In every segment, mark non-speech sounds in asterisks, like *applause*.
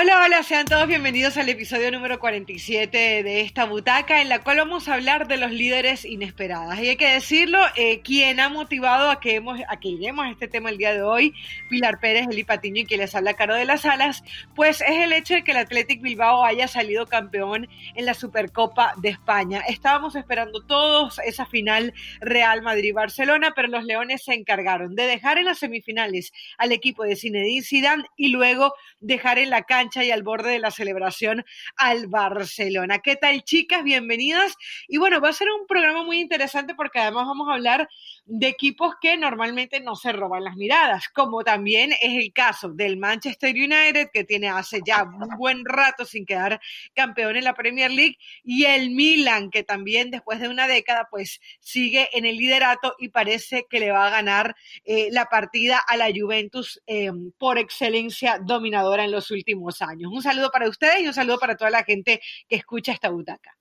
Hola, hola, sean todos bienvenidos al episodio número 47 de esta butaca en la cual vamos a hablar de los líderes inesperadas. Y hay que decirlo, eh, quien ha motivado a que, hemos, a que lleguemos a este tema el día de hoy, Pilar Pérez, Eli Patiño y quien les habla Caro de las Alas, pues es el hecho de que el Athletic Bilbao haya salido campeón en la Supercopa de España. Estábamos esperando todos esa final Real Madrid-Barcelona, pero los Leones se encargaron de dejar en las semifinales al equipo de Zinedine Zidane y luego dejar en la cancha y al borde de la celebración al Barcelona. ¿Qué tal, chicas? Bienvenidas. Y bueno, va a ser un programa muy interesante porque además vamos a hablar de equipos que normalmente no se roban las miradas, como también es el caso del Manchester United, que tiene hace ya un buen rato sin quedar campeón en la Premier League, y el Milan, que también después de una década, pues sigue en el liderato y parece que le va a ganar eh, la partida a la Juventus eh, por excelencia dominadora en los últimos años. Un saludo para ustedes y un saludo para toda la gente que escucha esta butaca.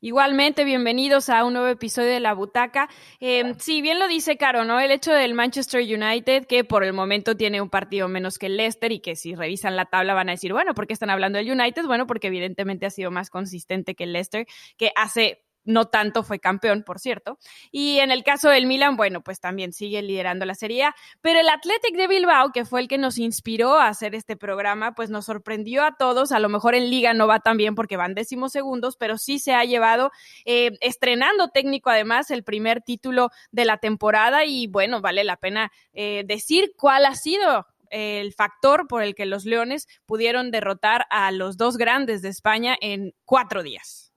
Igualmente, bienvenidos a un nuevo episodio de La Butaca. Eh, sí, bien lo dice Caro, ¿no? El hecho del Manchester United, que por el momento tiene un partido menos que el Leicester y que si revisan la tabla van a decir, bueno, ¿por qué están hablando del United? Bueno, porque evidentemente ha sido más consistente que el Leicester, que hace no tanto fue campeón, por cierto. Y en el caso del Milan, bueno, pues también sigue liderando la Serie. Pero el Athletic de Bilbao, que fue el que nos inspiró a hacer este programa, pues nos sorprendió a todos. A lo mejor en Liga no va tan bien porque van décimos segundos, pero sí se ha llevado, eh, estrenando técnico además, el primer título de la temporada. Y bueno, vale la pena eh, decir cuál ha sido el factor por el que los Leones pudieron derrotar a los dos grandes de España en cuatro días.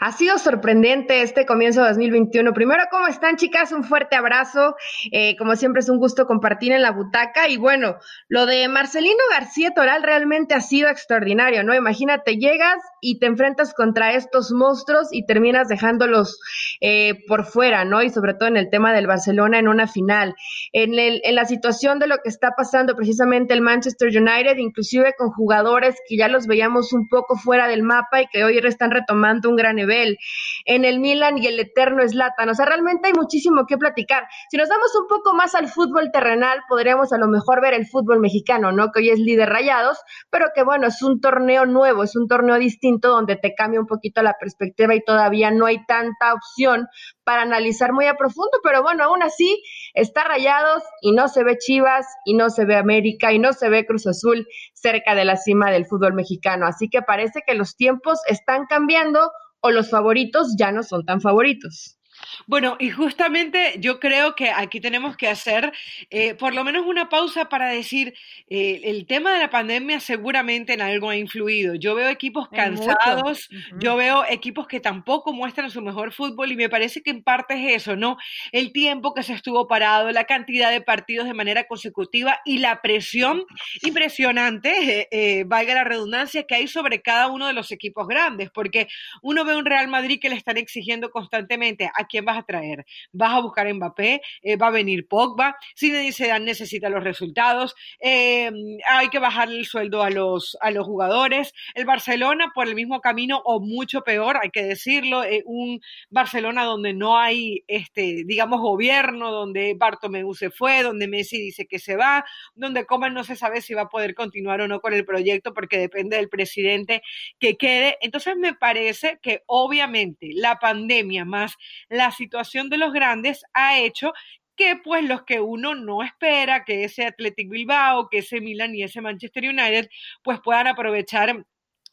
Ha sido sorprendente este comienzo de 2021. Primero, ¿cómo están, chicas? Un fuerte abrazo. Eh, como siempre, es un gusto compartir en la butaca. Y bueno, lo de Marcelino García Toral realmente ha sido extraordinario, ¿no? Imagínate, llegas y te enfrentas contra estos monstruos y terminas dejándolos eh, por fuera, ¿no? Y sobre todo en el tema del Barcelona en una final. En, el, en la situación de lo que está pasando precisamente el Manchester United, inclusive con jugadores que ya los veíamos un poco fuera del mapa y que hoy están retomando un gran nivel. En el Milan y el eterno Zlatan. O sea, realmente hay muchísimo que platicar. Si nos damos un poco más al fútbol terrenal, podríamos a lo mejor ver el fútbol mexicano, ¿no? Que hoy es líder rayados, pero que bueno, es un torneo nuevo, es un torneo distinto donde te cambia un poquito la perspectiva y todavía no hay tanta opción para analizar muy a profundo, pero bueno, aún así está rayados y no se ve Chivas y no se ve América y no se ve Cruz Azul cerca de la cima del fútbol mexicano. Así que parece que los tiempos están cambiando o los favoritos ya no son tan favoritos. Bueno, y justamente yo creo que aquí tenemos que hacer eh, por lo menos una pausa para decir, eh, el tema de la pandemia seguramente en algo ha influido. Yo veo equipos cansados, yo veo equipos que tampoco muestran su mejor fútbol y me parece que en parte es eso, ¿no? El tiempo que se estuvo parado, la cantidad de partidos de manera consecutiva y la presión impresionante, eh, valga la redundancia, que hay sobre cada uno de los equipos grandes, porque uno ve un Real Madrid que le están exigiendo constantemente quién vas a traer? ¿Vas a buscar Mbappé? Eh, ¿Va a venir Pogba? Zinedine Zidane necesita los resultados. Eh, hay que bajar el sueldo a los, a los jugadores. El Barcelona por el mismo camino o mucho peor, hay que decirlo, eh, un Barcelona donde no hay, este, digamos, gobierno, donde Bartomeu se fue, donde Messi dice que se va, donde Coman no se sabe si va a poder continuar o no con el proyecto porque depende del presidente que quede. Entonces me parece que obviamente la pandemia más la la situación de los grandes ha hecho que pues los que uno no espera, que ese Athletic Bilbao, que ese Milan y ese Manchester United, pues puedan aprovechar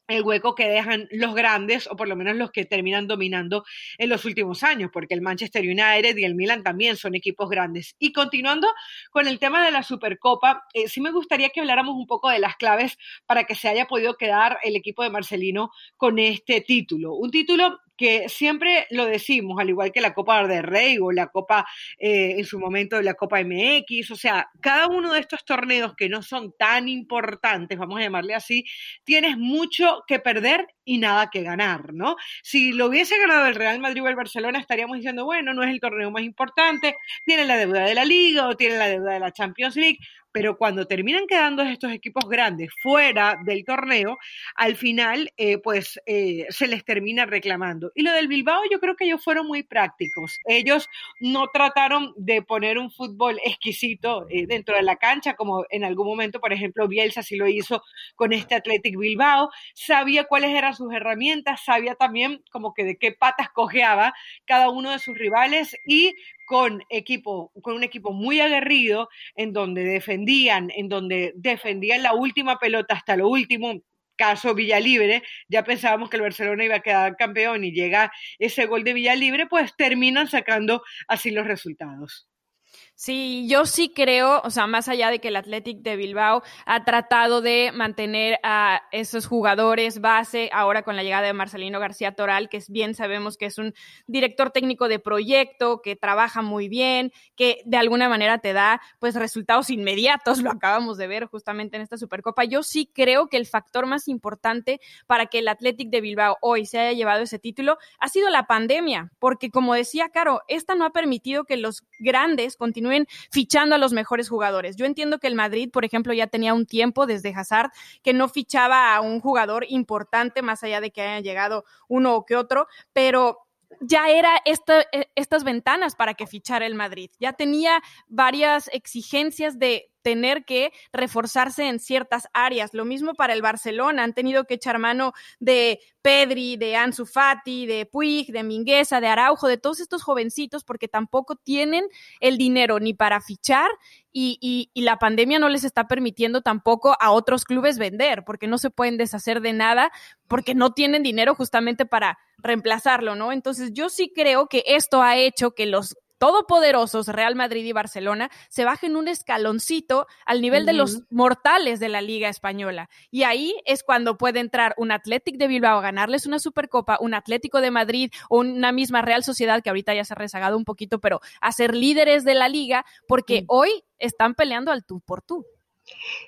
el hueco que dejan los grandes, o por lo menos los que terminan dominando en los últimos años, porque el Manchester United y el Milan también son equipos grandes. Y continuando con el tema de la Supercopa, eh, sí me gustaría que habláramos un poco de las claves para que se haya podido quedar el equipo de Marcelino con este título. Un título que siempre lo decimos, al igual que la Copa de Rey o la Copa, eh, en su momento, la Copa MX, o sea, cada uno de estos torneos que no son tan importantes, vamos a llamarle así, tienes mucho que perder y nada que ganar, ¿no? Si lo hubiese ganado el Real Madrid o el Barcelona, estaríamos diciendo, bueno, no es el torneo más importante, tiene la deuda de la Liga o tiene la deuda de la Champions League, pero cuando terminan quedando estos equipos grandes fuera del torneo, al final eh, pues eh, se les termina reclamando. Y lo del Bilbao yo creo que ellos fueron muy prácticos. Ellos no trataron de poner un fútbol exquisito eh, dentro de la cancha, como en algún momento, por ejemplo, Bielsa sí lo hizo con este Athletic Bilbao, sabía cuáles eran sus herramientas, sabía también como que de qué patas cojeaba cada uno de sus rivales y con equipo, con un equipo muy aguerrido, en donde defendían, en donde defendían la última pelota hasta lo último, caso Villalibre, ya pensábamos que el Barcelona iba a quedar campeón y llega ese gol de Villalibre, pues terminan sacando así los resultados. Sí, yo sí creo, o sea, más allá de que el Athletic de Bilbao ha tratado de mantener a esos jugadores base, ahora con la llegada de Marcelino García Toral, que bien sabemos que es un director técnico de proyecto, que trabaja muy bien, que de alguna manera te da pues resultados inmediatos, lo acabamos de ver justamente en esta Supercopa. Yo sí creo que el factor más importante para que el Athletic de Bilbao hoy se haya llevado ese título ha sido la pandemia, porque como decía Caro, esta no ha permitido que los grandes continúen fichando a los mejores jugadores. Yo entiendo que el Madrid, por ejemplo, ya tenía un tiempo desde Hazard que no fichaba a un jugador importante, más allá de que hayan llegado uno o que otro, pero ya era e, estas ventanas para que fichara el Madrid. Ya tenía varias exigencias de tener que reforzarse en ciertas áreas. Lo mismo para el Barcelona, han tenido que echar mano de Pedri, de Ansu Fati, de Puig, de Mingueza, de Araujo, de todos estos jovencitos, porque tampoco tienen el dinero ni para fichar y, y, la pandemia no les está permitiendo tampoco a otros clubes vender, porque no se pueden deshacer de nada, porque no tienen dinero justamente para reemplazarlo, ¿no? Entonces yo sí creo que esto ha hecho que los todopoderosos Real Madrid y Barcelona se bajen un escaloncito al nivel de los mortales de la Liga Española. Y ahí es cuando puede entrar un Athletic de Bilbao a ganarles una Supercopa, un Atlético de Madrid o una misma Real Sociedad que ahorita ya se ha rezagado un poquito, pero a ser líderes de la liga porque hoy están peleando al tú por tú.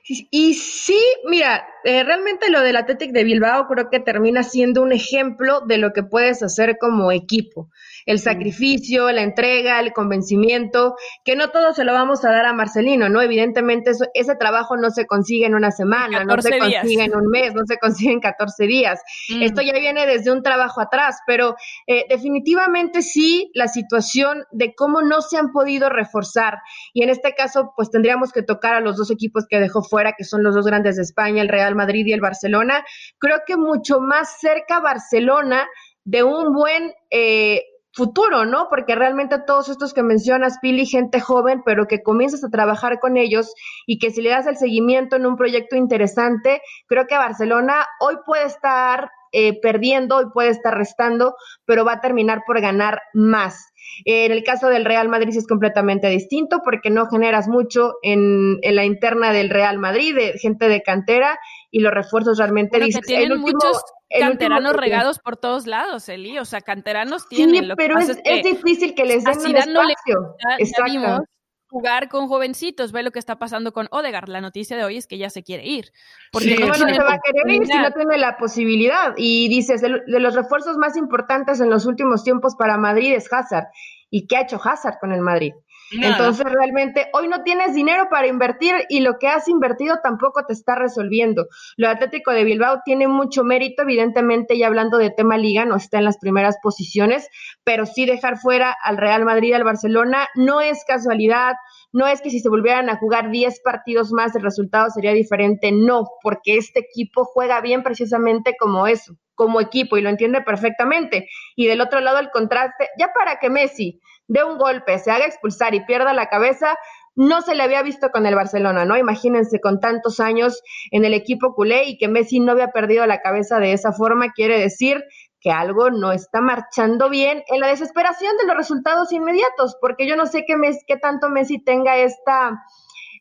Y sí, mira, eh, realmente lo del Athletic de Bilbao creo que termina siendo un ejemplo de lo que puedes hacer como equipo el sacrificio, la entrega, el convencimiento, que no todo se lo vamos a dar a Marcelino, ¿no? Evidentemente ese trabajo no se consigue en una semana, no se consigue en un mes, no se consigue en 14 días. Mm. Esto ya viene desde un trabajo atrás, pero eh, definitivamente sí la situación de cómo no se han podido reforzar y en este caso pues tendríamos que tocar a los dos equipos que dejó fuera, que son los dos grandes de España, el Real Madrid y el Barcelona. Creo que mucho más cerca Barcelona de un buen eh, futuro, ¿no? Porque realmente todos estos que mencionas, Pili, gente joven, pero que comienzas a trabajar con ellos y que si le das el seguimiento en un proyecto interesante, creo que Barcelona hoy puede estar eh, perdiendo y puede estar restando, pero va a terminar por ganar más. En el caso del Real Madrid es completamente distinto porque no generas mucho en, en la interna del Real Madrid, de gente de cantera, y los refuerzos realmente... tienen muchos canteranos regados por todos lados, Eli, o sea, canteranos tienen. Sí, pero es, difícil que les den un espacio. Exacto jugar con jovencitos. Ve lo que está pasando con Odegar. La noticia de hoy es que ya se quiere ir. Porque no, se va a querer ir si no tiene la posibilidad. Y dices, de, los refuerzos más importantes en los últimos tiempos para Madrid es Hazard. ¿Y qué ha hecho Hazard con el Madrid? Entonces realmente hoy no tienes dinero para invertir y lo que has invertido tampoco te está resolviendo. Lo Atlético de Bilbao tiene mucho mérito, evidentemente, y hablando de tema liga, no está en las primeras posiciones, pero sí dejar fuera al Real Madrid al Barcelona no es casualidad, no es que si se volvieran a jugar 10 partidos más el resultado sería diferente, no, porque este equipo juega bien precisamente como eso, como equipo y lo entiende perfectamente. Y del otro lado el contraste, ya para que Messi de un golpe, se haga expulsar y pierda la cabeza, no se le había visto con el Barcelona, ¿no? Imagínense con tantos años en el equipo culé y que Messi no había perdido la cabeza de esa forma, quiere decir que algo no está marchando bien en la desesperación de los resultados inmediatos, porque yo no sé qué, qué tanto Messi tenga esta,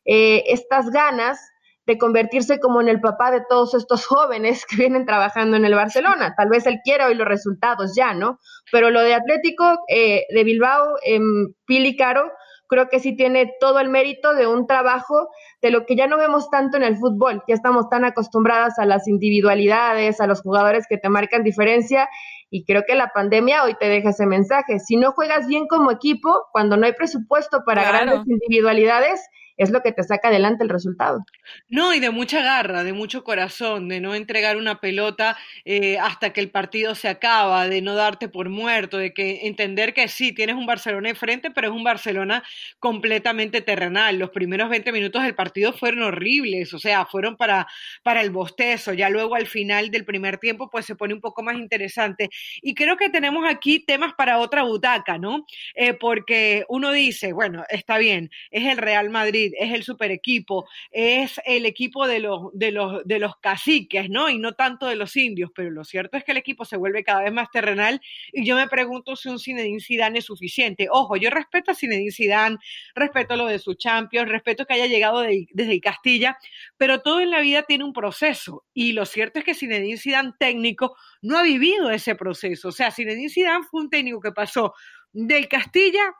eh, estas ganas de convertirse como en el papá de todos estos jóvenes *laughs* que vienen trabajando en el Barcelona. Tal vez él quiera hoy los resultados ya, ¿no? Pero lo de Atlético eh, de Bilbao, eh, Pili Caro, creo que sí tiene todo el mérito de un trabajo de lo que ya no vemos tanto en el fútbol. Ya estamos tan acostumbradas a las individualidades, a los jugadores que te marcan diferencia y creo que la pandemia hoy te deja ese mensaje. Si no juegas bien como equipo, cuando no hay presupuesto para grandes individualidades, es lo que te saca adelante el resultado. No, y de mucha garra, de mucho corazón, de no entregar una pelota eh, hasta que el partido se acaba, de no darte por muerto, de que entender que sí, tienes un Barcelona enfrente, pero es un Barcelona completamente terrenal. Los primeros 20 minutos del partido fueron horribles, o sea, fueron para, para el bostezo. Ya luego al final del primer tiempo, pues se pone un poco más interesante. Y creo que tenemos aquí temas para otra butaca, ¿no? Eh, porque uno dice, bueno, está bien, es el Real Madrid es el super equipo, es el equipo de los, de, los, de los caciques, ¿no? Y no tanto de los indios, pero lo cierto es que el equipo se vuelve cada vez más terrenal y yo me pregunto si un Zinedine Zidane es suficiente. Ojo, yo respeto a Zinedine Zidane, respeto lo de su Champions, respeto que haya llegado desde Castilla, pero todo en la vida tiene un proceso y lo cierto es que Zinedine Zidane técnico no ha vivido ese proceso. O sea, Zinedine Zidane fue un técnico que pasó del Castilla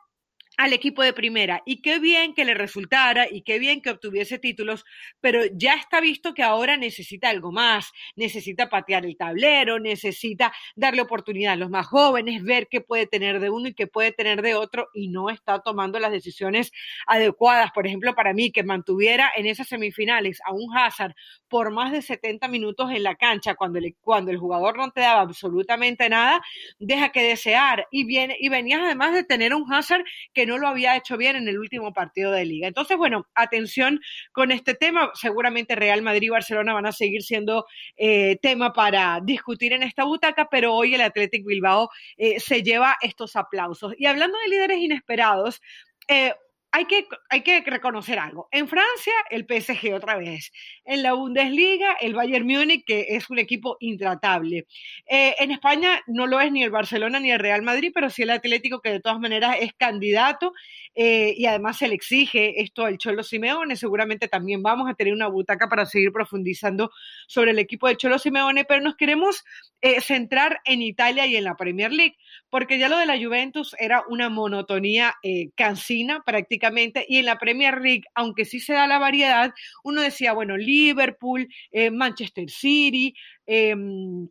al equipo de primera. Y qué bien que le resultara y qué bien que obtuviese títulos, pero ya está visto que ahora necesita algo más, necesita patear el tablero, necesita darle oportunidad a los más jóvenes, ver qué puede tener de uno y qué puede tener de otro y no está tomando las decisiones adecuadas. Por ejemplo, para mí, que mantuviera en esas semifinales a un Hazard por más de 70 minutos en la cancha cuando, cuando el jugador no te daba absolutamente nada, deja que desear. Y, viene, y venías además de tener un Hazard que no lo había hecho bien en el último partido de liga. Entonces, bueno, atención con este tema. Seguramente Real Madrid y Barcelona van a seguir siendo eh, tema para discutir en esta butaca, pero hoy el Athletic Bilbao eh, se lleva estos aplausos. Y hablando de líderes inesperados, eh, hay que, hay que reconocer algo. En Francia, el PSG otra vez. En la Bundesliga, el Bayern Múnich, que es un equipo intratable. Eh, en España no lo es ni el Barcelona ni el Real Madrid, pero sí el Atlético, que de todas maneras es candidato eh, y además se le exige esto al Cholo Simeone. Seguramente también vamos a tener una butaca para seguir profundizando sobre el equipo del Cholo Simeone, pero nos queremos eh, centrar en Italia y en la Premier League, porque ya lo de la Juventus era una monotonía cansina prácticamente y en la Premier League, aunque sí se da la variedad, uno decía, bueno, Liverpool, eh, Manchester City, em,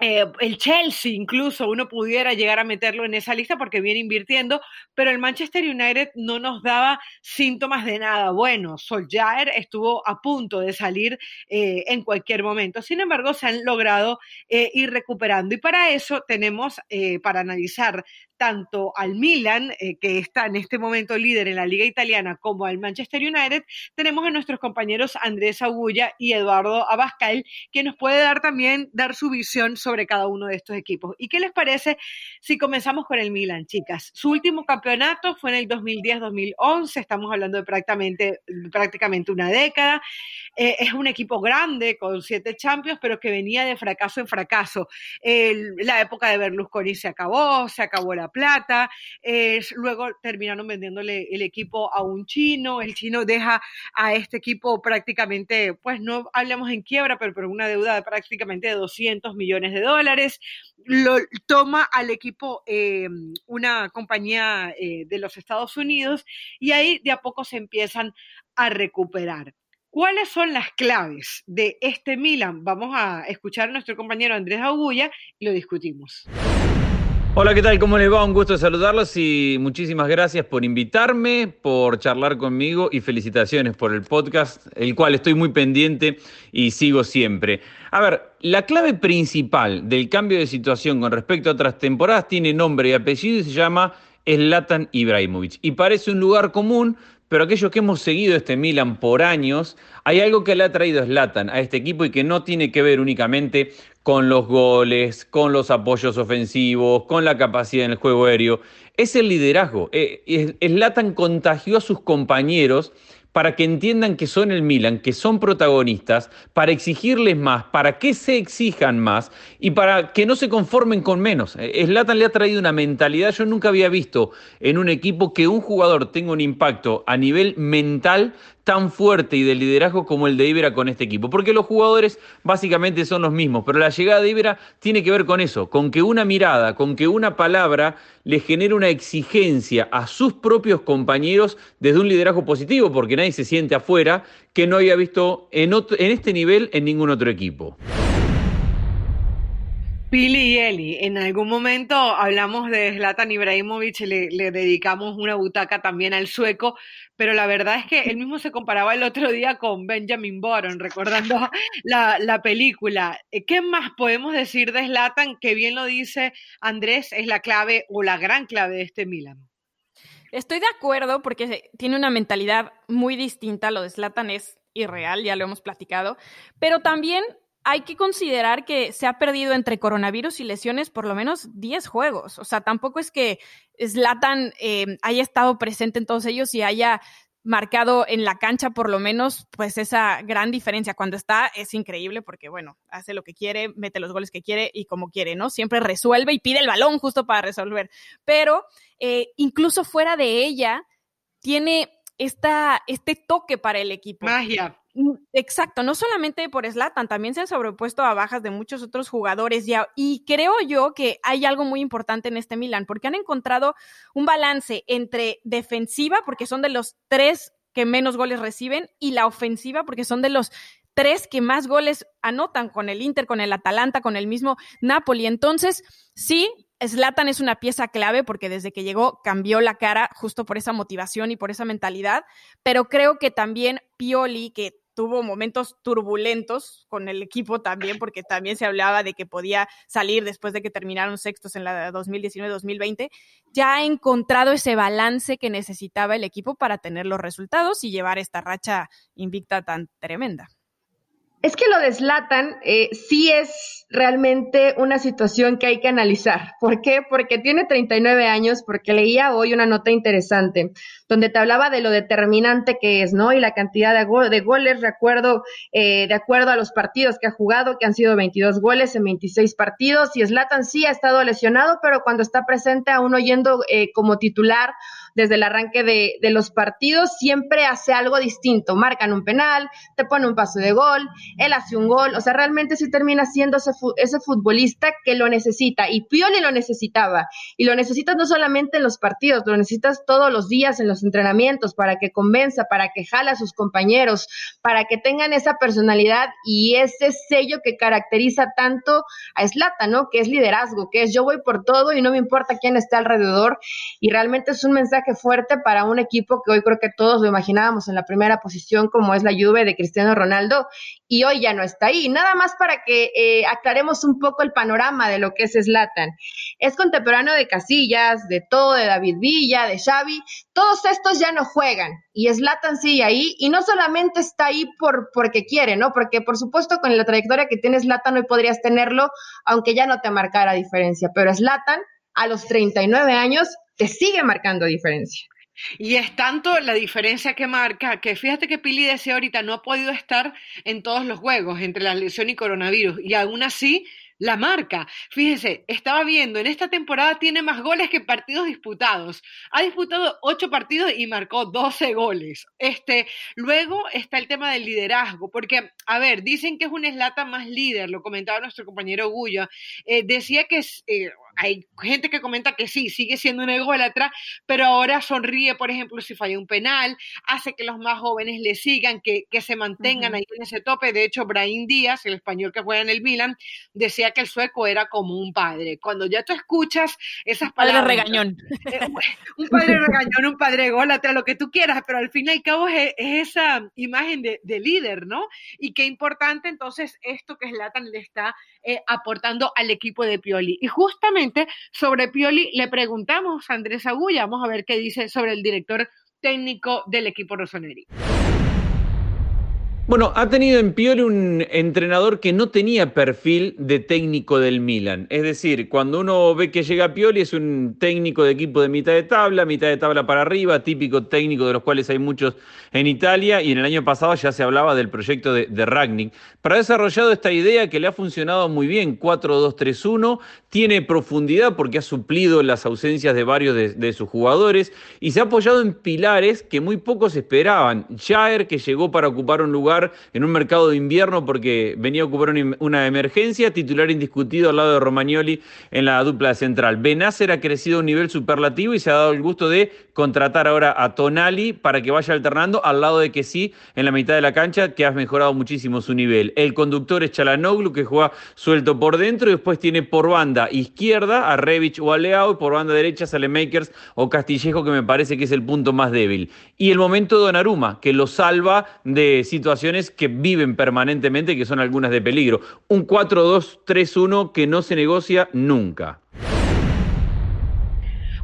eh, el Chelsea incluso uno pudiera llegar a meterlo en esa lista porque viene invirtiendo, pero el Manchester United no nos daba síntomas de nada bueno. Solskjaer estuvo a punto de salir eh, en cualquier momento. Sin embargo, se han logrado ir recuperando y para eso tenemos para analizar tanto al Milan, eh, que está en este momento líder en la liga italiana, como al Manchester United, tenemos a nuestros compañeros Andrés Agulla y Eduardo Abascal, que nos puede dar también, dar su visión sobre cada uno de estos equipos. ¿Y qué les parece si comenzamos con el Milan, chicas? Su último campeonato fue en el 2010-2011, estamos hablando de prácticamente, prácticamente una década. Eh, es un equipo grande, con siete champions, pero que venía de fracaso en fracaso. la época de Berlusconi se acabó, se acabó la plata, luego terminaron vendiéndole el equipo a un chino, el chino deja a este equipo prácticamente, pues no hablamos en quiebra, pero, pero una deuda de prácticamente de 200 millones de dólares, lo toma al equipo eh, una compañía eh, de los Estados Unidos y ahí de a poco se empiezan a recuperar. ¿Cuáles son las claves de este Milan? Vamos a escuchar a nuestro compañero Andrés Agulla y lo discutimos. Hola, ¿qué tal? ¿Cómo les va? Un gusto saludarlos y muchísimas gracias por invitarme, por charlar conmigo y felicitaciones por el podcast, el cual estoy muy pendiente y sigo siempre. A ver, la clave principal del cambio de situación con respecto a otras temporadas tiene nombre y apellido y se llama Zlatan Ibrahimovic. Y parece un lugar común, pero aquellos que hemos seguido este Milan por años, hay algo que le ha traído Zlatan a este equipo y que no tiene que ver únicamente con los goles, con los apoyos ofensivos, con la capacidad en el juego aéreo. Es el liderazgo. Eh, Zlatan contagió a sus compañeros para que entiendan que son el Milan, que son protagonistas, para exigirles más, para que se exijan más y para que no se conformen con menos. Eh, Zlatan le ha traído una mentalidad, yo nunca había visto en un equipo que un jugador tenga un impacto a nivel mental tan fuerte y de liderazgo como el de Ibera con este equipo. Porque los jugadores básicamente son los mismos, pero la llegada de Ibera tiene que ver con eso, con que una mirada, con que una palabra le genere una exigencia a sus propios compañeros desde un liderazgo positivo, porque nadie se siente afuera que no había visto en, en este nivel en ningún otro equipo. Pili y Eli, en algún momento hablamos de Zlatan Ibrahimovic y le, dedicamos una butaca también al sueco, pero la verdad es que él mismo se comparaba el otro día con Benjamin Boron, recordando *laughs* la, película. ¿Qué más podemos decir de Zlatan? Que bien lo dice Andrés, es la clave o la gran clave de este Milan. Estoy de acuerdo porque tiene una mentalidad muy distinta, lo de Zlatan es irreal, ya lo hemos platicado, pero también hay que considerar que se ha perdido entre coronavirus y lesiones por lo menos 10 juegos. O sea, tampoco es que Slatan eh, haya estado presente en todos ellos y haya marcado en la cancha por lo menos pues esa gran diferencia. Cuando está es increíble porque bueno, hace lo que quiere, mete los goles que quiere y como quiere, ¿no? Siempre resuelve y pide el balón justo para resolver. Pero eh, incluso fuera de ella, tiene esta, este toque para el equipo. Magia. Mm, exacto, no solamente por Slatan, también se ha sobrepuesto a bajas de muchos otros jugadores. Y creo yo que hay algo muy importante en este Milan, porque han encontrado un balance entre defensiva, porque son de los tres que menos goles reciben, y la ofensiva, porque son de los tres que más goles anotan con el Inter, con el Atalanta, con el mismo Napoli. Entonces, sí, Slatan es una pieza clave porque desde que llegó cambió la cara justo por esa motivación y por esa mentalidad, pero creo que también Pioli, que tuvo momentos turbulentos con el equipo también, porque también se hablaba de que podía salir después de que terminaron sextos en la 2019-2020, ya ha encontrado ese balance que necesitaba el equipo para tener los resultados y llevar esta racha invicta tan tremenda. Es que lo deslatan, eh, sí es realmente una situación que hay que analizar. ¿Por qué? Porque tiene 39 años, porque leía hoy una nota interesante donde te hablaba de lo determinante que es, ¿no? Y la cantidad de, de goles, recuerdo, eh, de acuerdo a los partidos que ha jugado, que han sido 22 goles en 26 partidos, y Slatan sí ha estado lesionado, pero cuando está presente aún oyendo eh, como titular desde el arranque de, los partidos, siempre hace algo distinto. Marcan un penal, te pone un paso de gol, él hace un gol, o sea, realmente sí termina siendo ese, ese futbolista que lo necesita. Y Pioli lo necesitaba. Y lo necesitas no solamente en los partidos, lo necesitas todos los días en los entrenamientos para que convenza, para que jala a sus compañeros, para que tengan esa personalidad y ese sello que caracteriza tanto a Slata, ¿no? Que es liderazgo, que es yo voy por todo y no me importa quién está alrededor. Y realmente es un mensaje fuerte para un equipo que hoy creo que todos lo imaginábamos en la primera posición, como es la Juve de Cristiano Ronaldo, y hoy ya no está ahí. Nada más para que eh, aclaremos un poco el panorama de lo que es Slatan. Es contemporáneo de Casillas, de todo, de David Villa, de Xavi. Todos estos ya no juegan y Slatan sigue ahí y no solamente está ahí por porque quiere, ¿no? Porque por supuesto con la trayectoria que tiene Slatan hoy podrías tenerlo, aunque ya no te marcara diferencia, pero Slatan a los 39 años te sigue marcando diferencia. Y es tanto la diferencia que marca que fíjate que Pili decía ahorita no ha podido estar en todos los juegos entre la lesión y coronavirus y aún así la marca. Fíjese, estaba viendo, en esta temporada tiene más goles que partidos disputados. Ha disputado ocho partidos y marcó 12 goles. Este, luego está el tema del liderazgo, porque, a ver, dicen que es un eslata más líder, lo comentaba nuestro compañero Guya. Eh, decía que eh, hay gente que comenta que sí, sigue siendo un ególatra, pero ahora sonríe, por ejemplo, si falla un penal, hace que los más jóvenes le sigan, que, se mantengan ahí en ese tope. De hecho, Brahim Díaz, el español que juega en el Milan, decía que el sueco era como un padre. Cuando ya tú escuchas esas palabras... Padre regañón. Eh, *laughs* un padre regañón, un padre ególatra, lo que tú quieras, pero al fin y al cabo es, esa imagen de, líder, ¿no? Y qué importante entonces esto que Zlatan le está eh, aportando al equipo de Pioli. Y justamente sobre Pioli le preguntamos a Andrés Agulla, vamos a ver qué dice sobre el director técnico del equipo Rossoneri. Bueno, ha tenido en Pioli un entrenador que no tenía perfil de técnico del Milan. Es decir, cuando uno ve que llega Pioli es un técnico de equipo de mitad de tabla, mitad de tabla para arriba, típico técnico de los cuales hay muchos en Italia y en el año pasado ya se hablaba del proyecto de, Ragnick. Pero ha desarrollado esta idea que le ha funcionado muy bien, 4-2-3-1, tiene profundidad porque ha suplido las ausencias de varios de, de sus jugadores y se ha apoyado en pilares que muy pocos esperaban. Jair, que llegó para ocupar un lugar en un mercado de invierno porque venía a ocupar una emergencia, titular indiscutido al lado de Romagnoli en la dupla central. Benacer ha crecido a un nivel superlativo y se ha dado el gusto de contratar ahora a Tonali para que vaya alternando al lado de que sí en la mitad de la cancha que ha mejorado muchísimo su nivel. El conductor es Chalanoglu que juega suelto por dentro y después tiene por banda izquierda a Revich o a Leao y por banda derecha sale Makers o Castillejo que me parece que es el punto más débil. Y el momento de Donnarumma que lo salva de situaciones que viven permanentemente, que son algunas de peligro. Un 4-2-3-1 que no se negocia nunca.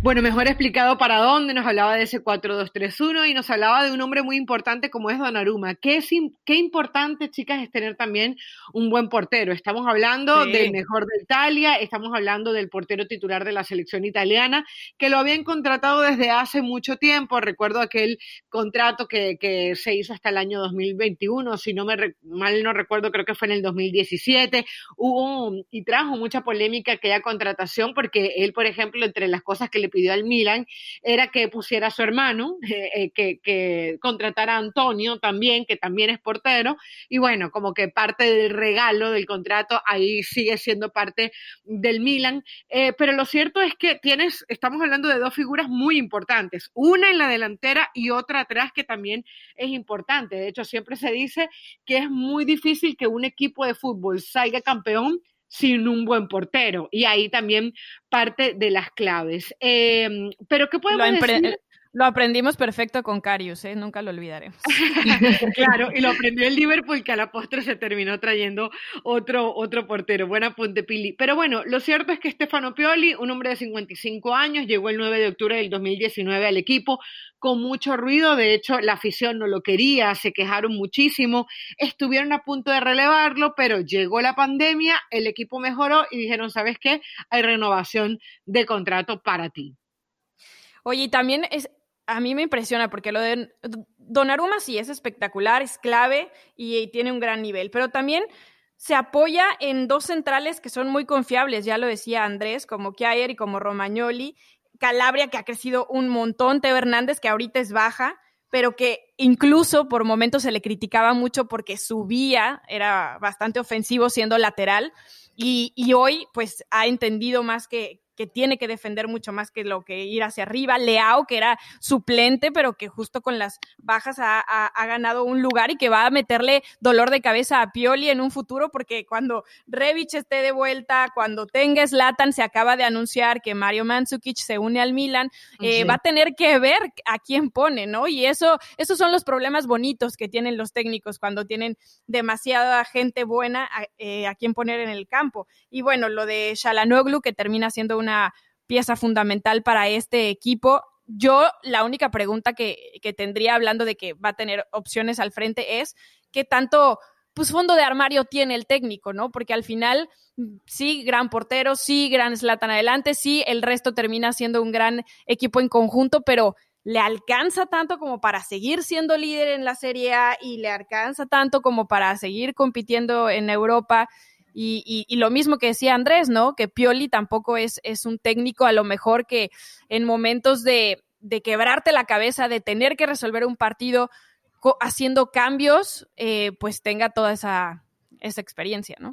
Bueno, mejor explicado para dónde, nos hablaba de ese 4-2-3-1 y nos hablaba de un hombre muy importante como es Donnarumma. Qué, es, qué importante, chicas, es tener también un buen portero. Estamos hablando sí. del mejor de Italia, estamos hablando del portero titular de la selección italiana, que lo habían contratado desde hace mucho tiempo. Recuerdo aquel contrato que, que se hizo hasta el año 2021, si no me mal no recuerdo, creo que fue en el 2017. Hubo y trajo mucha polémica aquella contratación porque él, por ejemplo, entre las cosas que le pidió al Milan era que pusiera a su hermano, *laughs* eh, que, que, contratara a Antonio también, que también es portero, y bueno, como que parte del regalo del contrato ahí sigue siendo parte del Milan, eh, pero lo cierto es que tienes, estamos hablando de dos figuras muy importantes, una en la delantera y otra atrás que también es importante, de hecho siempre se dice que es muy difícil que un equipo de fútbol salga campeón sin un buen portero. Y ahí también parte de las claves. Eh, pero ¿qué podemos lo decir? Lo aprendimos perfecto con Carius, ¿eh? nunca lo olvidaremos. *laughs* claro, y lo aprendió el Liverpool que a la postre se terminó trayendo otro, otro portero. Buen apunte, Pili. Pero bueno, lo cierto es que Stefano Pioli, un hombre de 55 años, llegó el 9 de octubre del 2019 al equipo con mucho ruido. De hecho, la afición no lo quería, se quejaron muchísimo. Estuvieron a punto de relevarlo, pero llegó la pandemia, el equipo mejoró y dijeron, ¿sabes qué? Hay renovación de contrato para ti. Oye, y también es, a mí me impresiona porque lo de Donnarumma sí es espectacular, es clave y, tiene un gran nivel, pero también se apoya en dos centrales que son muy confiables, ya lo decía Andrés, como Kjaer y como Romagnoli, Calabria que ha crecido un montón, Teo Hernández que ahorita es baja, pero que incluso por momentos se le criticaba mucho porque subía, era bastante ofensivo siendo lateral. Y, y hoy pues ha entendido más que, que tiene que defender mucho más que lo que ir hacia arriba. Leao, que era suplente, pero que justo con las bajas ha, ha, ha, ganado un lugar y que va a meterle dolor de cabeza a Pioli en un futuro, porque cuando Revich esté de vuelta, cuando tenga Slatan, se acaba de anunciar que Mario Mandzukic se une al Milan, eh, sí. va a tener que ver a quién pone, ¿no? Y eso, esos son los problemas bonitos que tienen los técnicos cuando tienen demasiada gente buena a, eh, a quien poner en el campo. Y bueno, lo de Shalanoglu, que termina siendo una pieza fundamental para este equipo. Yo la única pregunta que, que, tendría hablando de que va a tener opciones al frente es qué tanto pues fondo de armario tiene el técnico, ¿no? Porque al final sí, gran portero, sí, gran Slatan adelante, sí, el resto termina siendo un gran equipo en conjunto, pero le alcanza tanto como para seguir siendo líder en la Serie A y le alcanza tanto como para seguir compitiendo en Europa. Y, lo mismo que decía Andrés, ¿no? Que Pioli tampoco es, un técnico a lo mejor que en momentos de, quebrarte la cabeza, de tener que resolver un partido haciendo cambios, eh, pues tenga toda esa, esa experiencia, ¿no?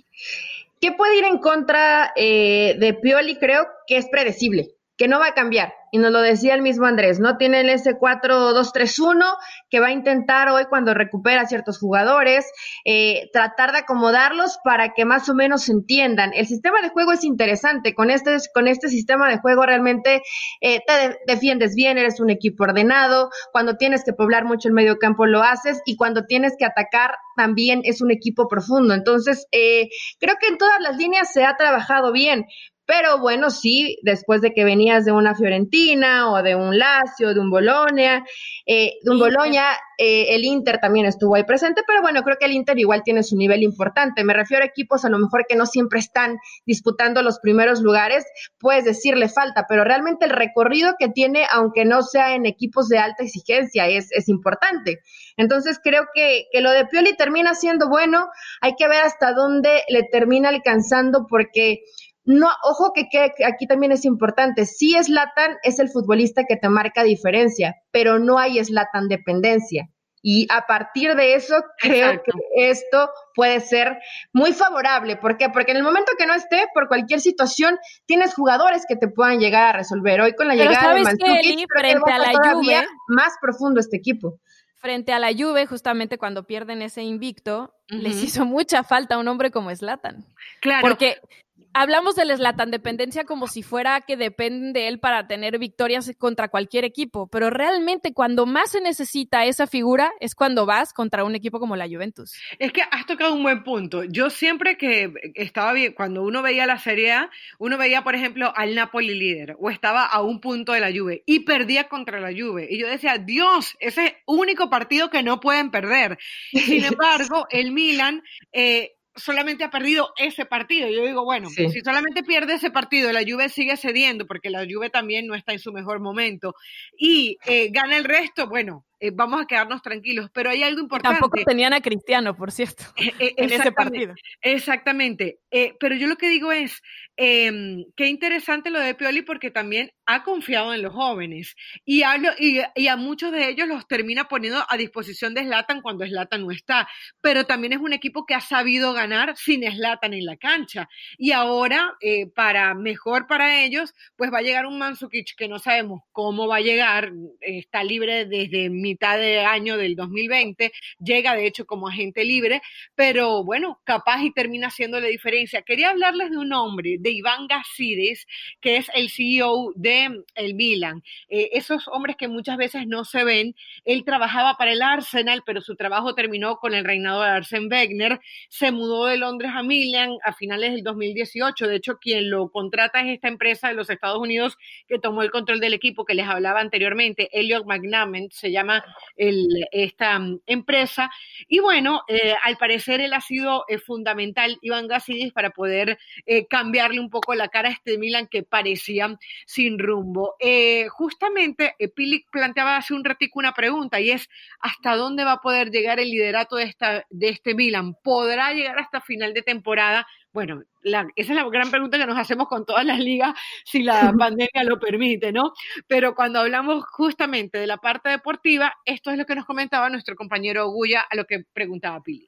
¿Qué puede ir en contra eh, de Pioli? Creo que es predecible que no va a cambiar. Y nos lo decía el mismo Andrés, ¿no? Tienen ese 4-2-3-1 que va a intentar hoy cuando recupera ciertos jugadores, eh, tratar de acomodarlos para que más o menos se entiendan. El sistema de juego es interesante. Con este, con este sistema de juego realmente eh, te de defiendes bien, eres un equipo ordenado. Cuando tienes que poblar mucho el medio campo lo haces y cuando tienes que atacar también es un equipo profundo. Entonces, eh, creo que en todas las líneas se ha trabajado bien pero bueno, sí, después de que venías de una Fiorentina o de un Lazio, de un Bolonia, eh, de un Bolonia, eh, el Inter también estuvo ahí presente, pero bueno, creo que el Inter igual tiene su nivel importante. Me refiero a equipos a lo mejor que no siempre están disputando los primeros lugares, puedes decirle falta, pero realmente el recorrido que tiene, aunque no sea en equipos de alta exigencia, es, es importante. Entonces creo que, que lo de Pioli termina siendo bueno, hay que ver hasta dónde le termina alcanzando porque no, ojo que, aquí también es importante, sí Latan es el futbolista que te marca diferencia, pero no hay Latan dependencia. Y a partir de eso, creo que esto puede ser muy favorable. ¿Por qué? Porque en el momento que no esté, por cualquier situación, tienes jugadores que te puedan llegar a resolver. Hoy con la llegada de Mandzukic, frente a la todavía más profundo este equipo. Frente a la Juve, justamente cuando pierden ese invicto, les hizo mucha falta un hombre como Slatan. Claro. Porque hablamos de la Slatan dependencia como si fuera que depende de él para tener victorias contra cualquier equipo, pero realmente cuando más se necesita esa figura es cuando vas contra un equipo como la Juventus. Es que has tocado un buen punto. Yo siempre que estaba bien, cuando uno veía la Serie A, uno veía, por ejemplo, al Napoli líder o estaba a un punto de la Juve y perdía contra la Juve. Y yo decía, Dios, ese es el único partido que no pueden perder. *laughs* Sin embargo, el Milan... Eh, solamente ha perdido ese partido. Yo digo, bueno, si solamente pierde ese partido, la Juve sigue cediendo, porque la Juve también no está en su mejor momento, y eh, gana el resto, bueno, eh, vamos a quedarnos tranquilos. Pero hay algo importante. Tampoco tenían a Cristiano, por cierto, eh, *laughs* en ese partido. Exactamente. pero yo lo que digo es, eh, qué interesante lo de Pioli porque también ha confiado en los jóvenes y a, y, y a muchos de ellos los termina poniendo a disposición de Slatan cuando Slatan no está. Pero también es un equipo que ha sabido ganar sin Slatan en la cancha. Y ahora, eh, para mejor para ellos, pues va a llegar un Mansukic que no sabemos cómo va a llegar, está libre desde mitad de año del 2020, llega de hecho como agente libre, pero bueno, capaz y termina haciendo la diferencia. Quería hablarles de un hombre, Iván Gasides, que es el CEO de el Milan. Eh, esos hombres que muchas veces no se ven, él trabajaba para el Arsenal, pero su trabajo terminó con el reinado de Arsene Wenger, se mudó de Londres a Milan a finales del 2018, de hecho quien lo contrata es esta empresa de los Estados Unidos que tomó el control del equipo que les hablaba anteriormente, Elliot McNamara, se llama esta mm, empresa. Y bueno, eh, al parecer él ha sido eh, fundamental, Iván Gasidis, para poder eh, un poco la cara a este Milan que parecía sin rumbo. justamente, Pilic planteaba hace un ratico una pregunta y es, ¿hasta dónde va a poder llegar el liderato de, esta, de este Milan? ¿Podrá llegar hasta final de temporada? Bueno, esa es la gran pregunta que nos hacemos con todas las ligas si la *laughs* pandemia lo permite, ¿no? Pero cuando hablamos justamente de la parte deportiva, esto es lo que nos comentaba nuestro compañero Guya a lo que preguntaba Pili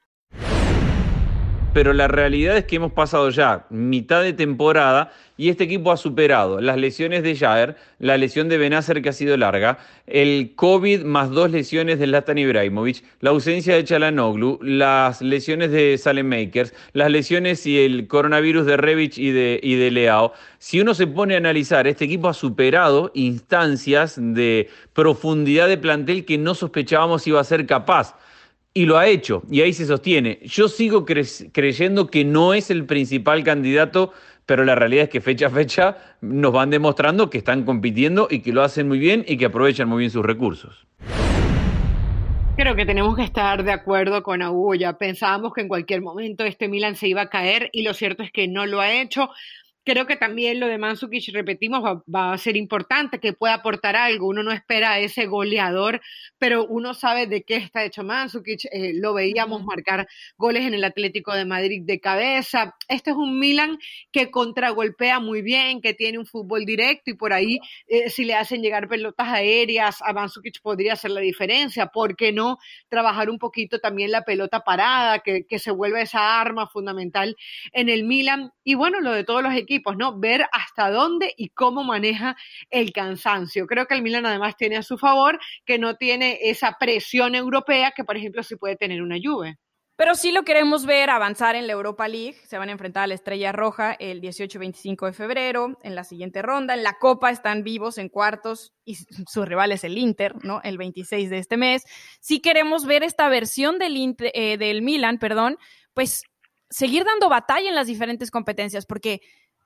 pero la realidad es que hemos pasado ya mitad de temporada y este equipo ha superado las lesiones de Jair, la lesión de Benacer que ha sido larga, el COVID más dos lesiones de Latan Ibrahimovic, la ausencia de Chalanoglu, las lesiones de Makers, las lesiones y el coronavirus de Revich y de, y de Leao. Si uno se pone a analizar, este equipo ha superado instancias de profundidad de plantel que no sospechábamos iba a ser capaz y lo ha hecho, y ahí se sostiene. Yo sigo creyendo que no es el principal candidato, pero la realidad es que fecha a fecha nos van demostrando que están compitiendo y que lo hacen muy bien y que aprovechan muy bien sus recursos. Creo que tenemos que estar de acuerdo con Agulla. Pensábamos que en cualquier momento este Milan se iba a caer y lo cierto es que no lo ha hecho. Creo que también lo de Mansukic, repetimos, va, a ser importante, que pueda aportar algo. Uno no espera a ese goleador, pero uno sabe de qué está hecho Mansukic. Eh, lo veíamos marcar goles en el Atlético de Madrid de cabeza. Este es un Milan que contragolpea muy bien, que tiene un fútbol directo y por ahí, eh, si le hacen llegar pelotas aéreas, a Mansukic podría hacer la diferencia. ¿Por qué no trabajar un poquito también la pelota parada, que, que se vuelve esa arma fundamental en el Milan? Y bueno, lo de todos los equipos ¿no? Ver hasta dónde y cómo maneja el cansancio. Creo que el Milan además tiene a su favor que no tiene esa presión europea que, por ejemplo, sí puede tener una Juve. Pero sí lo queremos ver avanzar en la Europa League. Se van a enfrentar a la Estrella Roja el 18-25 de febrero en la siguiente ronda. En la Copa están vivos en cuartos y su rival es el Inter, ¿no? El 26 de este mes. Si queremos ver esta versión del, eh, del Milan, perdón, pues seguir dando batalla en las diferentes competencias, porque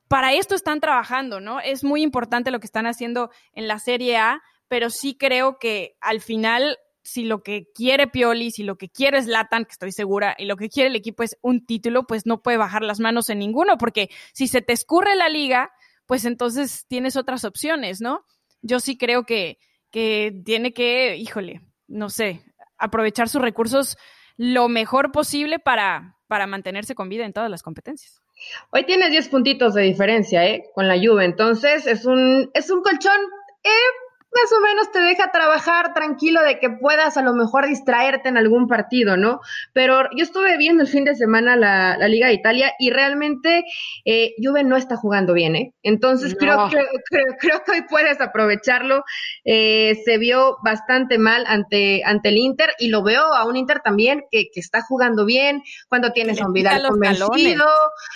para esto están trabajando, ¿no? Es muy importante lo que están haciendo en la Serie A, pero sí creo que al final si lo que quiere Pioli, si lo que quiere es Latan, que estoy segura, y lo que quiere el equipo es un título, pues no puede bajar las manos en ninguno, porque si se te escurre la liga, pues entonces tienes otras opciones, ¿no? Yo sí creo que, que tiene que, híjole, no sé, aprovechar sus recursos lo mejor posible para, para mantenerse con vida en todas las competencias. Hoy tienes 10 puntitos de diferencia, ¿eh? Con la Juve, entonces es un, es un colchón eh, más o menos te deja trabajar tranquilo de que puedas a lo mejor distraerte en algún partido, ¿no? Pero yo estuve viendo el fin de semana la, Liga de Italia y realmente eh, Juve no está jugando bien, ¿eh? Entonces creo, que, creo, que hoy puedes aprovecharlo. Eh, se vio bastante mal ante, ante el Inter y lo veo a un Inter también que, que está jugando bien cuando tienes a un Vidal convencido,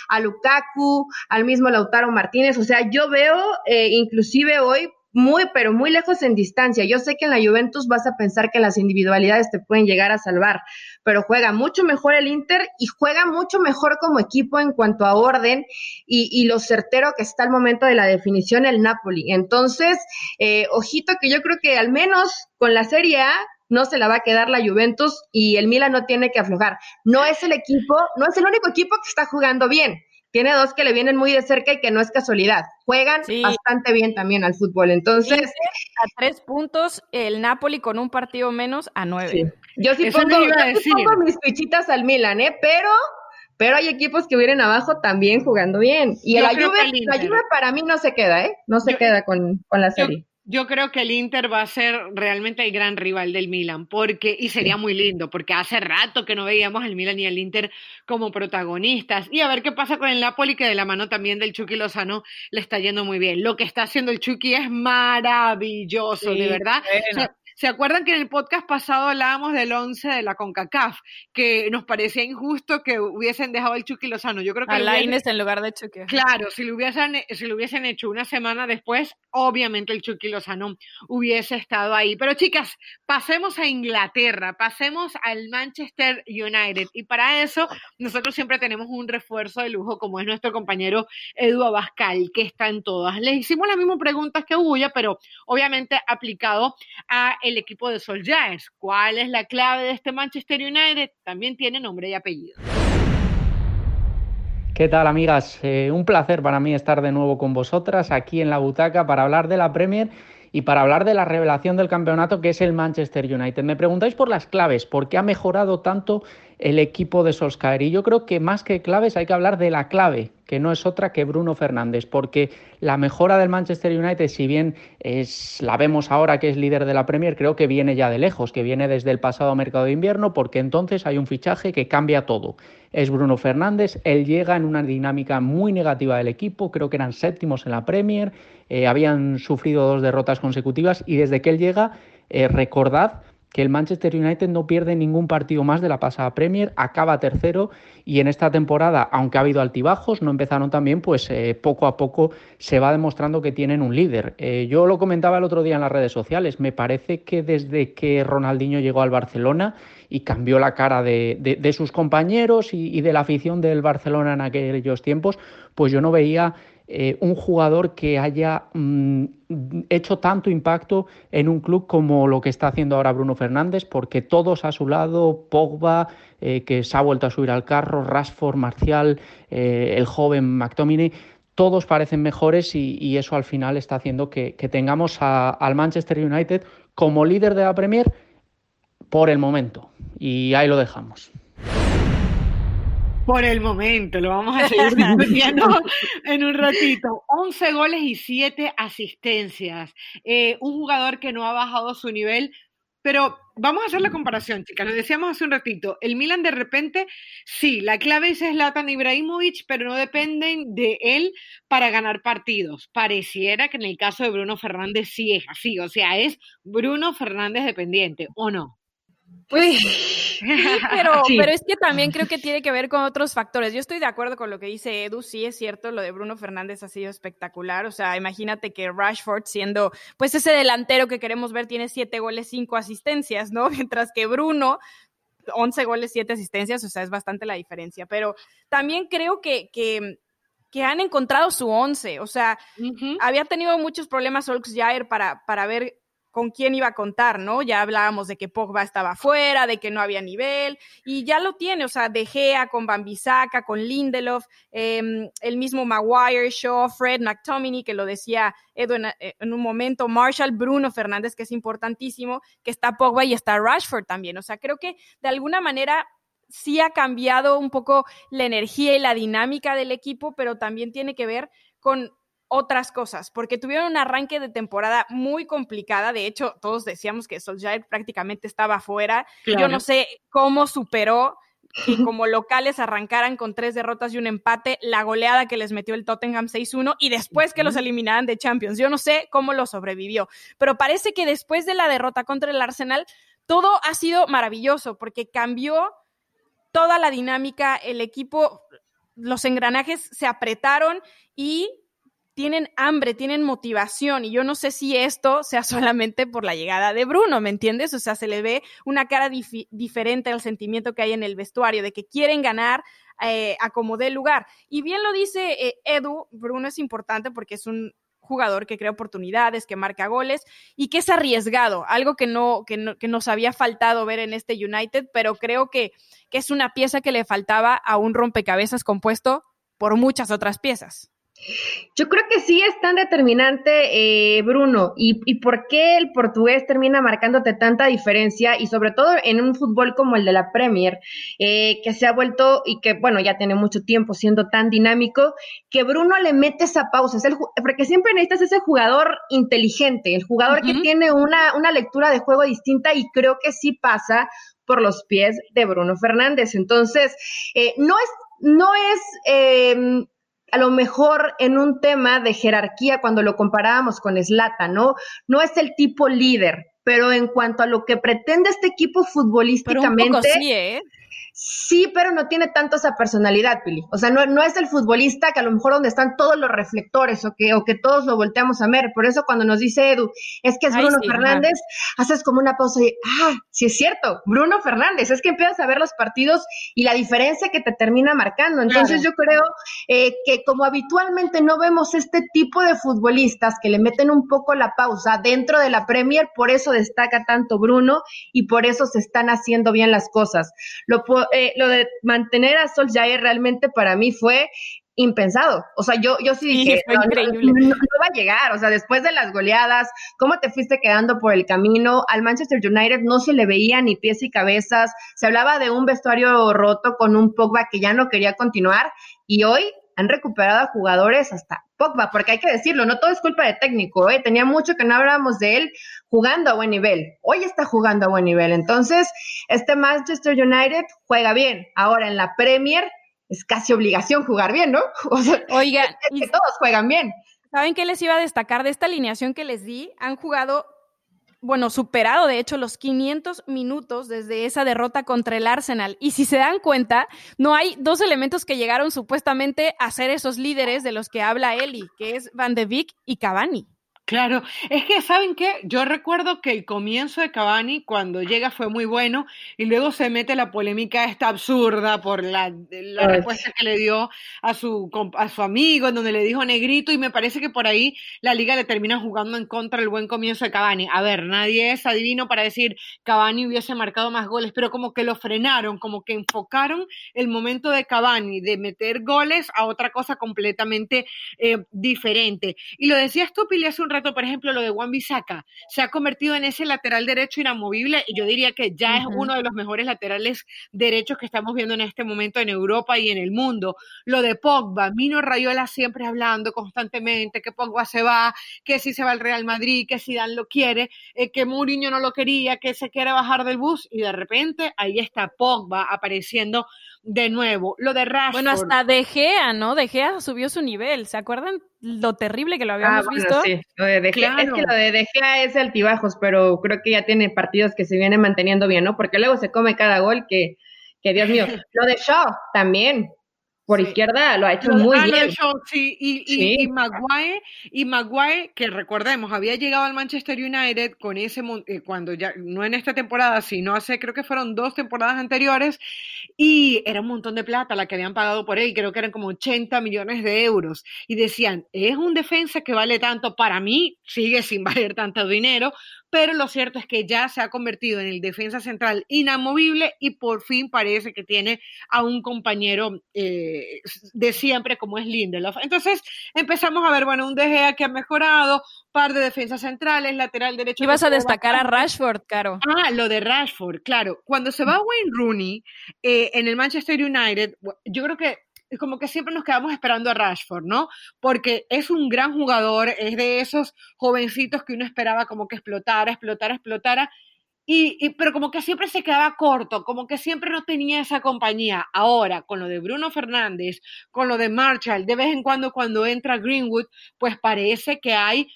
a Lukaku, al mismo Lautaro Martínez. O sea, yo veo eh, inclusive hoy muy, pero muy lejos en distancia. Yo sé que en la Juventus vas a pensar que las individualidades te pueden llegar a salvar, pero juega mucho mejor el Inter y juega mucho mejor como equipo en cuanto a orden y, lo certero que está al momento de la definición el Napoli. Entonces, eh, ojito que yo creo que al menos con la Serie A no se la va a quedar la Juventus y el Milan no tiene que aflojar. No es el equipo, no es el único equipo que está jugando bien tiene dos que le vienen muy de cerca y que no es casualidad. Juegan bastante bien también al fútbol. Entonces. A tres puntos, el Napoli con un partido menos a nueve. Yo sí pongo, mis fichitas al Milan, ¿eh? Pero. Pero hay equipos que vienen abajo también jugando bien. Y la Juve, la Juve para mí no se queda, ¿eh? No se queda con, con la serie. Yo creo que el Inter va a ser realmente el gran rival del Milan, porque, y sería muy lindo, porque hace rato que no veíamos al Milan y al Inter como protagonistas. Y a ver qué pasa con el Napoli, que de la mano también del Chucky Lozano le está yendo muy bien. Lo que está haciendo el Chucky es maravilloso, de verdad. ¿Se acuerdan que en el podcast pasado hablábamos del 11 de la CONCACAF? Que nos parecía injusto que hubiesen dejado el Chucky Lozano. Yo creo que. A en lugar de Chucky. Claro, si lo, hubiesen, si lo hubiesen hecho una semana después, obviamente el Chucky Lozano hubiese estado ahí. Pero chicas, pasemos a Inglaterra, pasemos al Manchester United. Y para eso, nosotros siempre tenemos un refuerzo de lujo, como es nuestro compañero Edu Abascal, que está en todas. Les hicimos las mismas preguntas que Uya, pero obviamente aplicado a el equipo de Solskjaer. ¿Cuál es la clave de este Manchester United? También tiene nombre y apellido. ¿Qué tal amigas? Eh, un placer para mí estar de nuevo con vosotras aquí en la butaca para hablar de la Premier y para hablar de la revelación del campeonato que es el Manchester United. Me preguntáis por las claves, por qué ha mejorado tanto el equipo de Solskjaer y yo creo que más que claves hay que hablar de la clave que no es otra que Bruno Fernández, porque la mejora del Manchester United, si bien es, la vemos ahora que es líder de la Premier, creo que viene ya de lejos, que viene desde el pasado mercado de invierno, porque entonces hay un fichaje que cambia todo. Es Bruno Fernández, él llega en una dinámica muy negativa del equipo, creo que eran séptimos en la Premier, eh, habían sufrido dos derrotas consecutivas y desde que él llega, eh, recordad, que el Manchester United no pierde ningún partido más de la pasada Premier, acaba tercero y en esta temporada, aunque ha habido altibajos, no empezaron también, pues eh, poco a poco se va demostrando que tienen un líder. Eh, yo lo comentaba el otro día en las redes sociales, me parece que desde que Ronaldinho llegó al Barcelona y cambió la cara de, sus compañeros y, y de la afición del Barcelona en aquellos tiempos, pues yo no veía eh, un jugador que haya mm, hecho tanto impacto en un club como lo que está haciendo ahora Bruno Fernández, porque todos a su lado, Pogba, eh, que se ha vuelto a subir al carro, Rashford, Marcial, eh, el joven McTominay, todos parecen mejores y, eso al final está haciendo que, tengamos al Manchester United como líder de la Premier por el momento. Y ahí lo dejamos. Por el momento, lo vamos a seguir discutiendo *laughs* en un ratito. 11 goles y 7 asistencias. Eh, un jugador que no ha bajado su nivel, pero vamos a hacer la comparación, chicas. Lo decíamos hace un ratito. El Milan de repente, sí, la clave es Zlatan Ibrahimovic, pero no dependen de él para ganar partidos. Pareciera que en el caso de Bruno Fernández sí es así. O sea, es Bruno Fernández dependiente, ¿o no? Pues *laughs* pero, pero es que también creo que tiene que ver con otros factores. Yo estoy de acuerdo con lo que dice Edu, sí es cierto, lo de Bruno Fernández ha sido espectacular. O sea, imagínate que Rashford siendo, pues ese delantero que queremos ver tiene siete goles, cinco asistencias, ¿no? *laughs* Mientras que Bruno 11 goles, siete asistencias, o sea, es bastante la diferencia. Pero también creo que, que que han encontrado su once. O sea, había tenido muchos problemas Solskjaer para, para ver con quién iba a contar, ¿no? Ya hablábamos de que Pogba estaba fuera, de que no había nivel, y ya lo tiene, o sea, De Gea con Bambisaka, con Lindelof, em, el mismo Maguire, Shaw, Fred, McTominay, que lo decía Edu en, eh, en, un momento, Marshall, Bruno Fernández, que es importantísimo, que está Pogba y está Rashford también, o sea, creo que de alguna manera sí ha cambiado un poco la energía y la dinámica del equipo, pero también tiene que ver con otras cosas, porque tuvieron un arranque de temporada muy complicada. De hecho, todos decíamos que Solskjaer prácticamente estaba fuera. Yo no sé cómo superó que como locales arrancaran con tres derrotas y un empate, la goleada que les metió el Tottenham 6-1 y después que los eliminaran de Champions. Yo no sé cómo lo sobrevivió, pero parece que después de la derrota contra el Arsenal, todo ha sido maravilloso porque cambió toda la dinámica, el equipo, los engranajes se apretaron y tienen hambre, tienen motivación y yo no sé si esto sea solamente por la llegada de Bruno, ¿me entiendes? O sea, se le ve una cara diferente al sentimiento que hay en el vestuario, de que quieren ganar eh, a como dé lugar. Y bien lo dice eh, Edu, Bruno es importante porque es un jugador que crea oportunidades, que marca goles y que es arriesgado, algo que no, que, no, que nos había faltado ver en este United, pero creo que, que es una pieza que le faltaba a un rompecabezas compuesto por muchas otras piezas. Yo creo que sí es tan determinante, eh, Bruno, y, y, por qué el portugués termina marcándote tanta diferencia, y sobre todo en un fútbol como el de la Premier, eh, que se ha vuelto y que, bueno, ya tiene mucho tiempo siendo tan dinámico, que Bruno le mete esa pausa, es el, porque siempre necesitas ese jugador inteligente, el jugador que tiene una, una lectura de juego distinta, y creo que sí pasa por los pies de Bruno Fernández. Entonces, eh, no es, no es eh, a lo mejor en un tema de jerarquía cuando lo comparábamos con Slata, ¿no? No es el tipo líder, pero en cuanto a lo que pretende este equipo futbolísticamente, sí, ¿eh? Sí, pero no tiene tanto esa personalidad, Pili. O sea, no, no, es el futbolista que a lo mejor donde están todos los reflectores o que, o que todos lo volteamos a ver. Por eso cuando nos dice Edu, es que es Bruno Fernández, haces como una pausa y, ah, sí es cierto, Bruno Fernández. Es que empiezas a ver los partidos y la diferencia que te termina marcando. Entonces yo creo eh, que como habitualmente no vemos este tipo de futbolistas que le meten un poco la pausa dentro de la Premier, por eso destaca tanto Bruno y por eso se están haciendo bien las cosas. Lo eh, lo de mantener a Sol Jair realmente para mí fue impensado. O sea, yo, yo sí dije, no, va a llegar. O sea, después de las goleadas, cómo te fuiste quedando por el camino. Al Manchester United no se le veía ni pies y cabezas. Se hablaba de un vestuario roto con un Pogba que ya no quería continuar. Y hoy han recuperado a jugadores hasta Pogba, porque hay que decirlo, no todo es culpa de técnico, ¿eh? tenía mucho que no hablábamos de él jugando a buen nivel, hoy está jugando a buen nivel, entonces este Manchester United juega bien, ahora en la Premier es casi obligación jugar bien, ¿no? *laughs* Oiga, que todos juegan bien. ¿Saben qué les iba a destacar de esta alineación que les di? Han jugado bueno, superado de hecho los 500 minutos desde esa derrota contra el Arsenal. Y si se dan cuenta, no hay dos elementos que llegaron supuestamente a ser esos líderes de los que habla Eli, que es Van de Beek y Cavani. Claro, es que saben qué, yo recuerdo que el comienzo de Cavani cuando llega fue muy bueno y luego se mete la polémica esta absurda por la, la respuesta que le dio a su, a su amigo en donde le dijo negrito y me parece que por ahí la liga le termina jugando en contra el buen comienzo de Cavani. A ver, nadie es adivino para decir Cavani hubiese marcado más goles, pero como que lo frenaron, como que enfocaron el momento de Cavani de meter goles a otra cosa completamente eh, diferente. Y lo decías tú, Pili, hace un por ejemplo, lo de Juan Bisaca, se ha convertido en ese lateral derecho inamovible y yo diría que ya es uno de los mejores laterales derechos que estamos viendo en este momento en Europa y en el mundo. Lo de Pogba, Mino Rayola siempre hablando constantemente que Pogba se va, que si se va al Real Madrid, que si Dan lo quiere, eh, que Mourinho no lo quería, que se quiere bajar del bus y de repente ahí está Pogba apareciendo de nuevo. Lo de Rashford. Bueno, hasta De Gea, ¿no? De Gea subió su nivel. ¿Se acuerdan lo terrible que lo habíamos ah, visto? Sí, lo de, de Gea, es que lo de De Gea es altibajos, pero creo que ya tiene partidos que se vienen manteniendo bien, ¿no? Porque luego se come cada gol que, que Dios mío. *laughs* Lo de Shaw también. Por izquierda lo ha hecho muy bien. y, y, Maguire, y Maguire, que recordemos, había llegado al Manchester United con ese, eh, cuando ya, no en esta temporada, sino hace, creo que fueron dos temporadas anteriores, y era un montón de plata la que habían pagado por él, creo que eran como 80 millones de euros, y decían, es un defensa que vale tanto, para mí sigue sin *laughs* valer tanto dinero, pero lo cierto es que ya se ha convertido en el defensa central inamovible y por fin parece que tiene a un compañero eh, de siempre como es Lindelof. Entonces empezamos a ver, bueno, un DGA que ha mejorado, par de defensas centrales, lateral derecho. Y vas a destacar a Rashford, Caro. Ah, lo de Rashford, claro. Cuando se va Wayne Rooney eh, en el Manchester United, yo creo que como que siempre nos quedamos esperando a Rashford, ¿no? Porque es un gran jugador, es de esos jovencitos que uno esperaba como que explotara, explotara, explotara, y, pero como que siempre se quedaba corto, como que siempre no tenía esa compañía. Ahora, con lo de Bruno Fernández, con lo de Marshall, de vez en cuando cuando entra Greenwood, pues parece que hay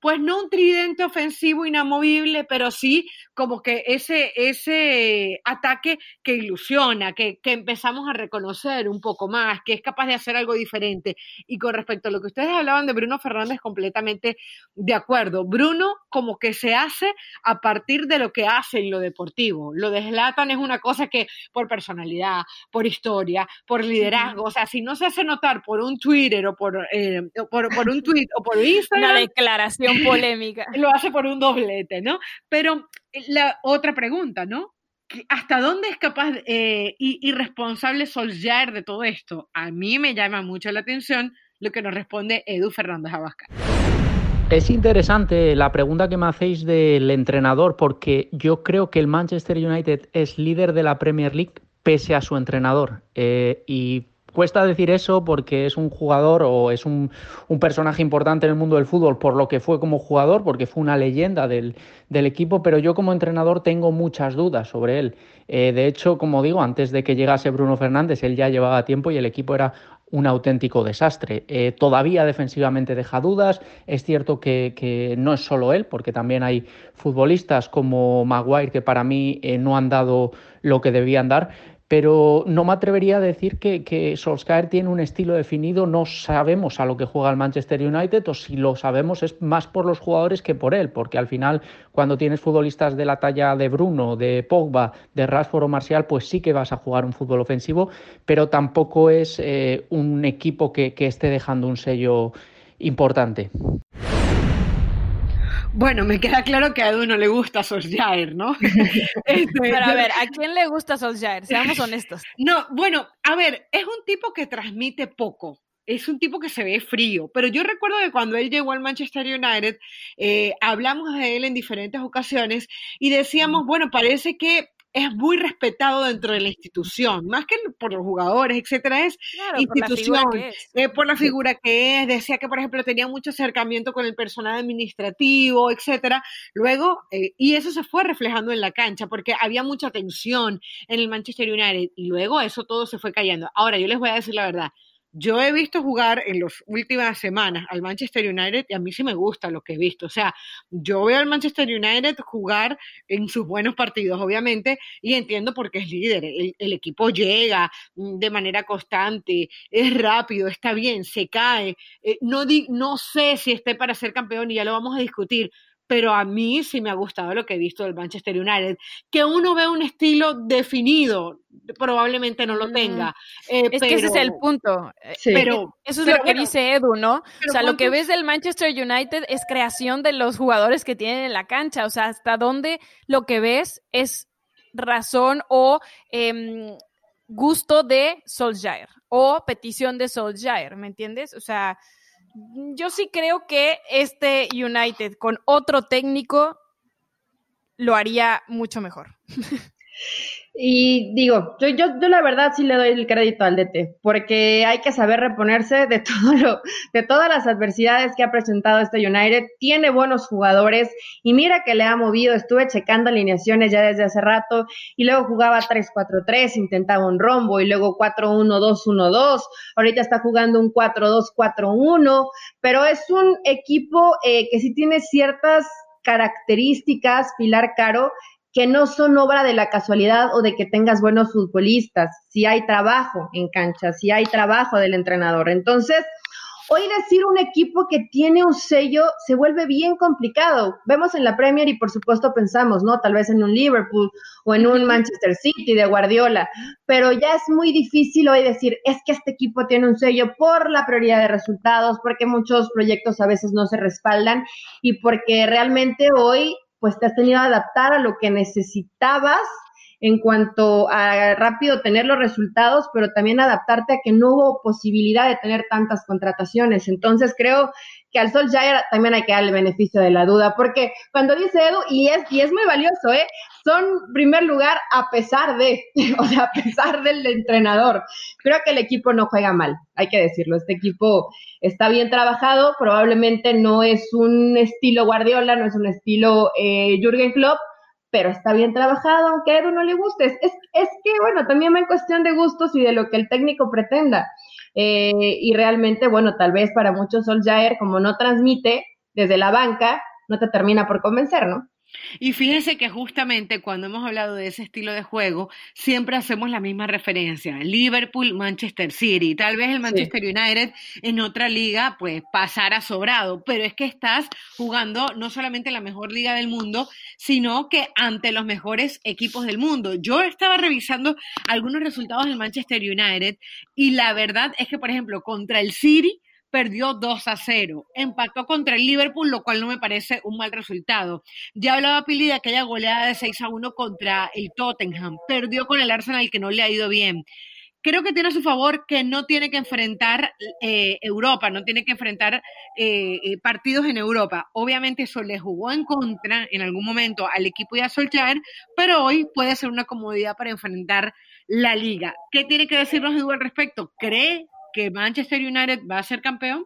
pues no un tridente ofensivo inamovible, pero sí como que ese, ese ataque que ilusiona, que, que, empezamos a reconocer un poco más, que es capaz de hacer algo diferente. Y con respecto a lo que ustedes hablaban de Bruno Fernández, completamente de acuerdo. Bruno como que se hace a partir de lo que hace en lo deportivo. Lo de Zlatan es una cosa que por personalidad, por historia, por liderazgo, o sea, si no se hace notar por un Twitter o por, eh, por, por, un tweet o por *laughs* Instagram. Una declaración *laughs* polémica. Lo hace por un doblete, ¿no? Pero eh, la otra pregunta, ¿no? ¿Hasta dónde es capaz eh, y, responsable Solskjaer de todo esto? A mí me llama mucho la atención lo que nos responde Edu Fernández Abascal. Es interesante la pregunta que me hacéis del entrenador, porque yo creo que el Manchester United es líder de la Premier League pese a su entrenador. Eh, y Cuesta decir eso porque es un jugador o es un, personaje importante en el mundo del fútbol por lo que fue como jugador, porque fue una leyenda del, equipo, pero yo como entrenador tengo muchas dudas sobre él. Eh, de hecho, como digo, antes de que llegase Bruno Fernández, él ya llevaba tiempo y el equipo era un auténtico desastre. Eh, todavía defensivamente deja dudas. Es cierto que, que, no es solo él, porque también hay futbolistas como Maguire que para mí eh, no han dado lo que debían dar pero no me atrevería a decir que, Solskjaer tiene un estilo definido, no sabemos a lo que juega el Manchester United, o si lo sabemos es más por los jugadores que por él, porque al final cuando tienes futbolistas de la talla de Bruno, de Pogba, de Rashford o Marcial, pues sí que vas a jugar un fútbol ofensivo, pero tampoco es eh, un equipo que esté dejando un sello importante. Bueno, me queda claro que a Edu no le gusta Solskjaer, ¿no? *laughs* Este, Pero a ver, ¿a quién le gusta Solskjaer? Seamos honestos. *laughs* No, bueno, a ver, es un tipo que transmite poco. Es un tipo que se ve frío, pero yo recuerdo que cuando él llegó al Manchester United, eh, hablamos de él en diferentes ocasiones y decíamos, bueno, parece que es muy respetado dentro de la institución, más que por los jugadores, etcétera, es institución, eh, por la, figura que es. Decía que, por ejemplo, tenía mucho acercamiento con el personal administrativo, etcétera. Luego, eh, y eso se fue reflejando en la cancha, porque había mucha tensión en el Manchester United, y luego eso todo se fue cayendo. Ahora, yo les voy a decir la verdad, yo he visto jugar en las últimas semanas al Manchester United y a mí sí me gusta lo que he visto. O sea, yo veo al Manchester United jugar en sus buenos partidos, obviamente, y entiendo por qué es líder. El, equipo llega mm, de manera constante, es rápido, está bien, se cae. Eh, no, no sé si esté para ser campeón y ya lo vamos a discutir, pero a mí sí me ha gustado lo que he visto del Manchester United. Que uno ve un estilo definido, probablemente no lo tenga. Eh, es que ese es el punto. Eh, pero, Eso es lo que dice Edu, ¿no? O sea, lo que ves del Manchester United es creación de los jugadores que tienen en la cancha. O sea, hasta dónde lo que ves es razón o em, gusto de Solskjaer o petición de Solskjaer, ¿me entiendes? O sea, yo sí creo que este United con otro técnico lo haría mucho mejor. *laughs* Y digo, yo, yo, yo, la verdad sí le doy el crédito al DT, porque hay que saber reponerse de *laughs* todo lo, de todas las adversidades que ha presentado este United. Tiene buenos jugadores y mira que le ha movido. Estuve checando alineaciones ya desde hace rato y luego jugaba 3-4-3, intentaba un rombo y luego 4-1-2-1-2. Ahorita está jugando un 4-2-4-1, pero es un equipo eh, que sí tiene ciertas características, Pilar Caro, que no son obra de la casualidad o de que tengas buenos futbolistas, si hay trabajo en cancha, si hay trabajo del entrenador. Entonces, Hoy decir un equipo que tiene un sello se vuelve bien complicado. Vemos en la Premier y por supuesto pensamos, ¿no? Tal vez en un Liverpool o en un Manchester City de Guardiola, pero ya es muy difícil hoy decir, es que este equipo tiene un sello por la prioridad de resultados, porque muchos proyectos a veces no se respaldan y porque realmente hoy pues te has tenido que adaptar a lo que necesitabas en cuanto a rápido tener los resultados, pero también adaptarte a que no hubo posibilidad de tener tantas contrataciones. Entonces creo que al Sol ya también hay que darle el beneficio de la duda, porque cuando dice Edu, y es, y es muy valioso, ¿eh? son primer lugar a pesar de, *laughs* o sea, a pesar del entrenador. Creo que el equipo no juega mal, hay que decirlo. Este equipo está bien trabajado, probablemente no es un estilo Guardiola, no es un estilo eh, Jürgen Klopp, pero está bien trabajado, aunque a Edu no le guste. Es, es que, bueno, también va en cuestión de gustos y de lo que el técnico pretenda. Eh, y realmente, bueno, tal vez para muchos Solskjaer, como no transmite desde la banca, no te termina por convencer, ¿no? Y fíjense que justamente cuando hemos hablado de ese estilo de juego, siempre hacemos la misma referencia. Liverpool, Manchester City. Tal vez el Manchester United en otra liga, pues pasara sobrado. Pero es que estás jugando no solamente la mejor liga del mundo, sino que ante los mejores equipos del mundo. Yo estaba revisando algunos resultados del Manchester United y la verdad es que, por ejemplo, contra el City, perdió 2 a 0. Empató contra el Liverpool, lo cual no me parece un mal resultado. Ya hablaba Pili de aquella goleada de 6 a 1 contra el Tottenham. Perdió con el Arsenal, que no le ha ido bien. Creo que tiene a su favor que no tiene que enfrentar eh, Europa, no tiene que enfrentar eh, eh, partidos en Europa. Obviamente eso le jugó en contra en algún momento al equipo de a pero hoy puede ser una comodidad para enfrentar la liga. ¿Qué tiene que decirnos Edu al respecto? ¿Cree que Manchester United va a ser campeón?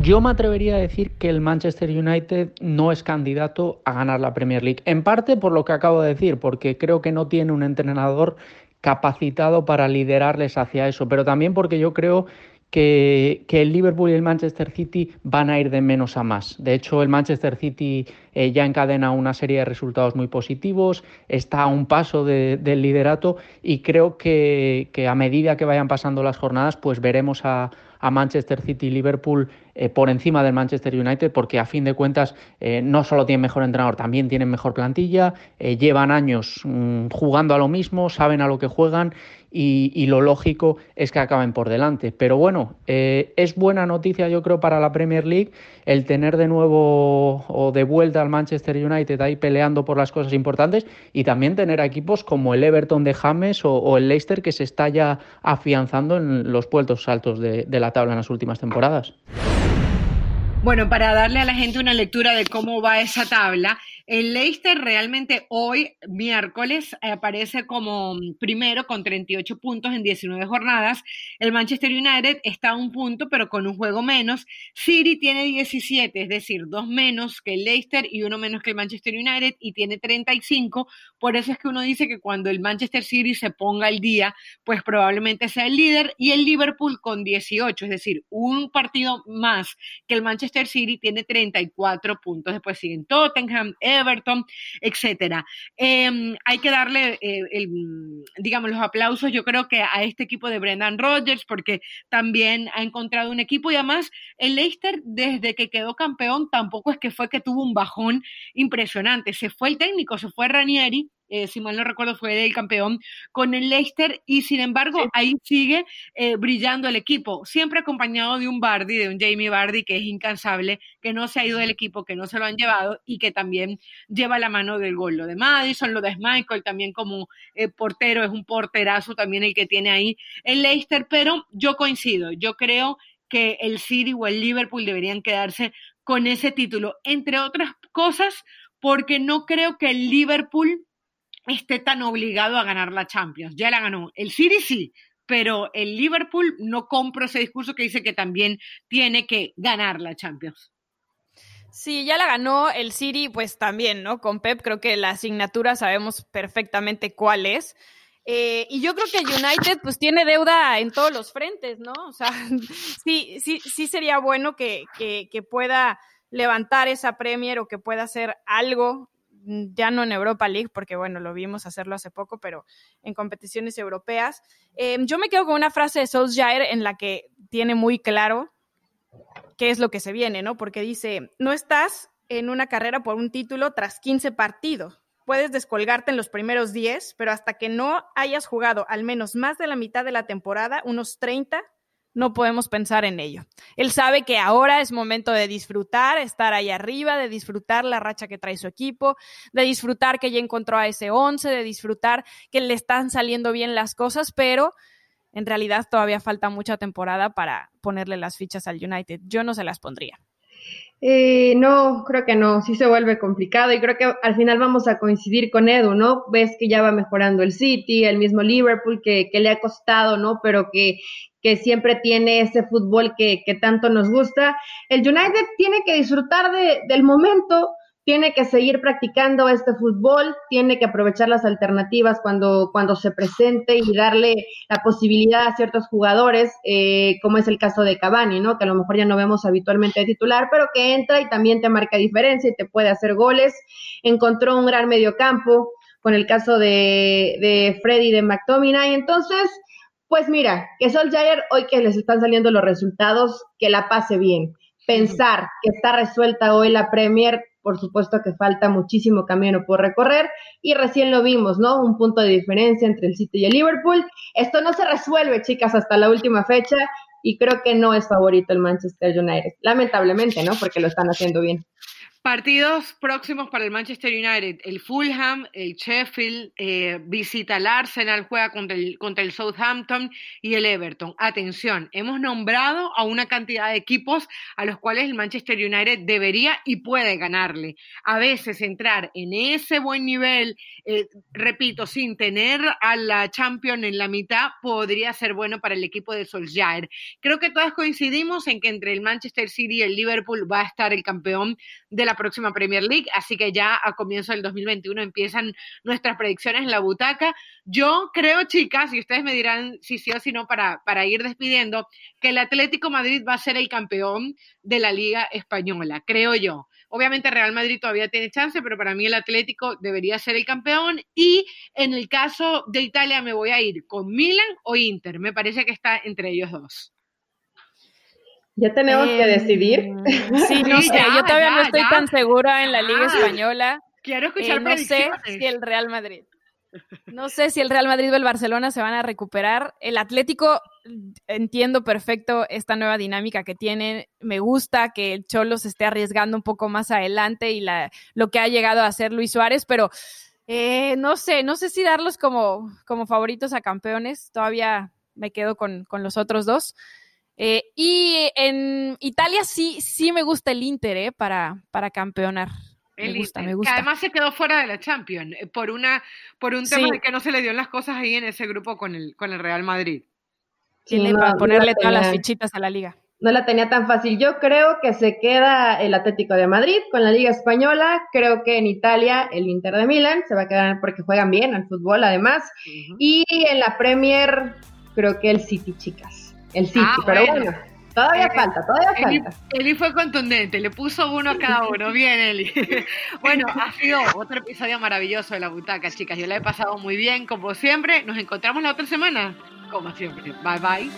Yo me atrevería a decir que el Manchester United no es candidato a ganar la Premier League. En parte por lo que acabo de decir, porque creo que no tiene un entrenador capacitado para liderarles hacia eso, pero también porque yo creo que, el Liverpool y el Manchester City van a ir de menos a más. De hecho, el Manchester City eh, ya encadena una serie de resultados muy positivos, está a un paso del liderato y creo que, que, a medida que vayan pasando las jornadas, pues veremos a, a Manchester City y Liverpool eh, por encima del Manchester United, porque a fin de cuentas eh, no solo tienen mejor entrenador, también tienen mejor plantilla, eh, llevan años mm, jugando a lo mismo, saben a lo que juegan y, lo lógico es que acaben por delante. Pero bueno, es buena noticia yo creo para la Premier League el tener de nuevo o de vuelta al Manchester United ahí peleando por las cosas importantes y también tener equipos como el Everton de James o, el Leicester que se está ya afianzando en los puestos altos de la tabla en las últimas temporadas. Bueno, para darle a la gente una lectura de cómo va esa tabla, el Leicester realmente hoy, miércoles, aparece como primero con 38 puntos en 19 jornadas. El Manchester United está a un punto, pero con un juego menos. City tiene 17, es decir, dos menos que el Leicester y uno menos que el Manchester United y tiene 35. Por eso es que uno dice que cuando el Manchester City se ponga al día, pues probablemente sea el líder. Y el Liverpool con 18, es decir, un partido más que el Manchester City tiene 34 puntos. Después siguen Tottenham, Everton, etcétera. Em, hay que darle, eh, digamos, los aplausos, yo creo que a este equipo de Brendan Rodgers, porque también ha encontrado un equipo y además el Leicester, desde que quedó campeón, tampoco es que fue que tuvo un bajón impresionante. Se fue el técnico, se fue Ranieri eh, si mal no recuerdo, fue el campeón con el Leicester y sin embargo ahí sigue eh, brillando el equipo, siempre acompañado de un Bardi, de un Jamie Bardi que es incansable, que no se ha ido del equipo, que no se lo han llevado y que también lleva la mano del gol. Lo de Madison, lo de Michael también como eh, portero, es un porterazo también el que tiene ahí el Leicester, pero yo coincido, yo creo que el City o el Liverpool deberían quedarse con ese título, entre otras cosas, porque no creo que el Liverpool esté tan obligado a ganar la Champions. Ya la ganó. El City sí, pero el Liverpool no compro ese discurso que dice que también tiene que ganar la Champions. Sí, ya la ganó el City, pues también, ¿no? Con Pep creo que la asignatura sabemos perfectamente cuál es. Eh, y yo creo que United pues tiene deuda en todos los frentes, ¿no? O sea, *laughs* sí, sí, sí sería bueno que, que, que pueda levantar esa Premier o que pueda hacer algo ya no en Europa League, porque bueno, lo vimos hacerlo hace poco, pero en competiciones europeas. Em, yo me quedo con una frase de Solskjaer en la que tiene muy claro qué es lo que se viene, ¿no? Porque dice, no estás en una carrera por un título tras 15 partidos. Puedes descolgarte en los primeros 10, pero hasta que no hayas jugado al menos más de la mitad de la temporada, unos 30, no podemos pensar en ello. Él sabe que ahora es momento de disfrutar, estar ahí arriba, de disfrutar la racha que trae su equipo, de disfrutar que ya encontró a ese 11, de disfrutar que le están saliendo bien las cosas, pero en realidad todavía falta mucha temporada para ponerle las fichas al United. Yo no se las pondría. Eh, no, creo que no, sí se vuelve complicado y creo que al final vamos a coincidir con Edu, ¿no? Ves que ya va mejorando el City, el mismo Liverpool que, le ha costado, ¿no? Pero que, siempre tiene ese fútbol que, tanto nos gusta. El United tiene que disfrutar de, del momento, tiene que seguir practicando este fútbol, tiene que aprovechar las alternativas cuando, cuando se presente y darle la posibilidad a ciertos jugadores, eh, como es el caso de Cavani, ¿no? Que a lo mejor ya no vemos habitualmente de titular, pero que entra y también te marca diferencia y te puede hacer goles. Encontró un gran mediocampo con el caso de, de Freddy de McTominay. Entonces, pues mira, que Solskjaer, hoy que les están saliendo los resultados, que la pase bien. Pensar que está resuelta hoy la Premier, por supuesto que falta muchísimo camino por recorrer y recién lo vimos, ¿no? Un punto de diferencia entre el City y el Liverpool. Esto no se resuelve, chicas, hasta la última fecha y creo que no es favorito el Manchester United. Lamentablemente, ¿no? Porque lo están haciendo bien. Partidos próximos para el Manchester United. El Fulham, el Sheffield, eh, visita al Arsenal, juega contra el, contra el Southampton y el Everton. Atención, hemos nombrado a una cantidad de equipos a los cuales el Manchester United debería y puede ganarle. A veces entrar en ese buen nivel, eh, repito, sin tener a la Champion en la mitad, podría ser bueno para el equipo de Solskjaer. Creo que todas coincidimos en que entre el Manchester City y el Liverpool va a estar el campeón de la próxima Premier League, así que ya a comienzo del 2021 empiezan nuestras predicciones en la butaca. Yo creo, chicas, y ustedes me dirán si sí o si no para, para ir despidiendo, que el Atlético Madrid va a ser el campeón de la Liga Española, creo yo. Obviamente Real Madrid todavía tiene chance, pero para mí el Atlético debería ser el campeón. Y en el caso de Italia me voy a ir con Milan o Inter. Me parece que está entre ellos dos. Ya tenemos que decidir. Em, sí, *laughs* no sé, yo todavía no estoy tan segura en la Liga Española. Quiero escuchar eh, No sé si el Real Madrid. No sé si el Real Madrid o el Barcelona se van a recuperar. El Atlético, entiendo perfecto esta nueva dinámica que tienen. Me gusta que el Cholo se esté arriesgando un poco más adelante y la, lo que ha llegado a hacer Luis Suárez, pero eh, no sé, no sé si darlos como, como favoritos a campeones. Todavía me quedo con, con los otros dos. Eh, y en Italia sí, sí me gusta el Inter eh, para, para campeonar. me gusta, me gusta. Que además se quedó fuera de la Champions eh, por una por un tema de que no se le dio las cosas ahí en ese grupo con el con el Real Madrid. Tiene para ponerle todas las fichitas a la liga. No la tenía tan fácil. Yo creo que se queda el Atlético de Madrid con la Liga Española. Creo que en Italia el Inter de Milán se va a quedar porque juegan bien al fútbol además. Y en la Premier creo que el City, chicas el City, ah, pero bueno. todavía eh, falta, todavía falta. Eli fue contundente, le puso uno a cada uno. Bien, Eli. *laughs* bueno, ha sido otro episodio maravilloso de la butaca, chicas. Yo la he pasado muy bien, como siempre. Nos encontramos la otra semana, como siempre. Bye, bye.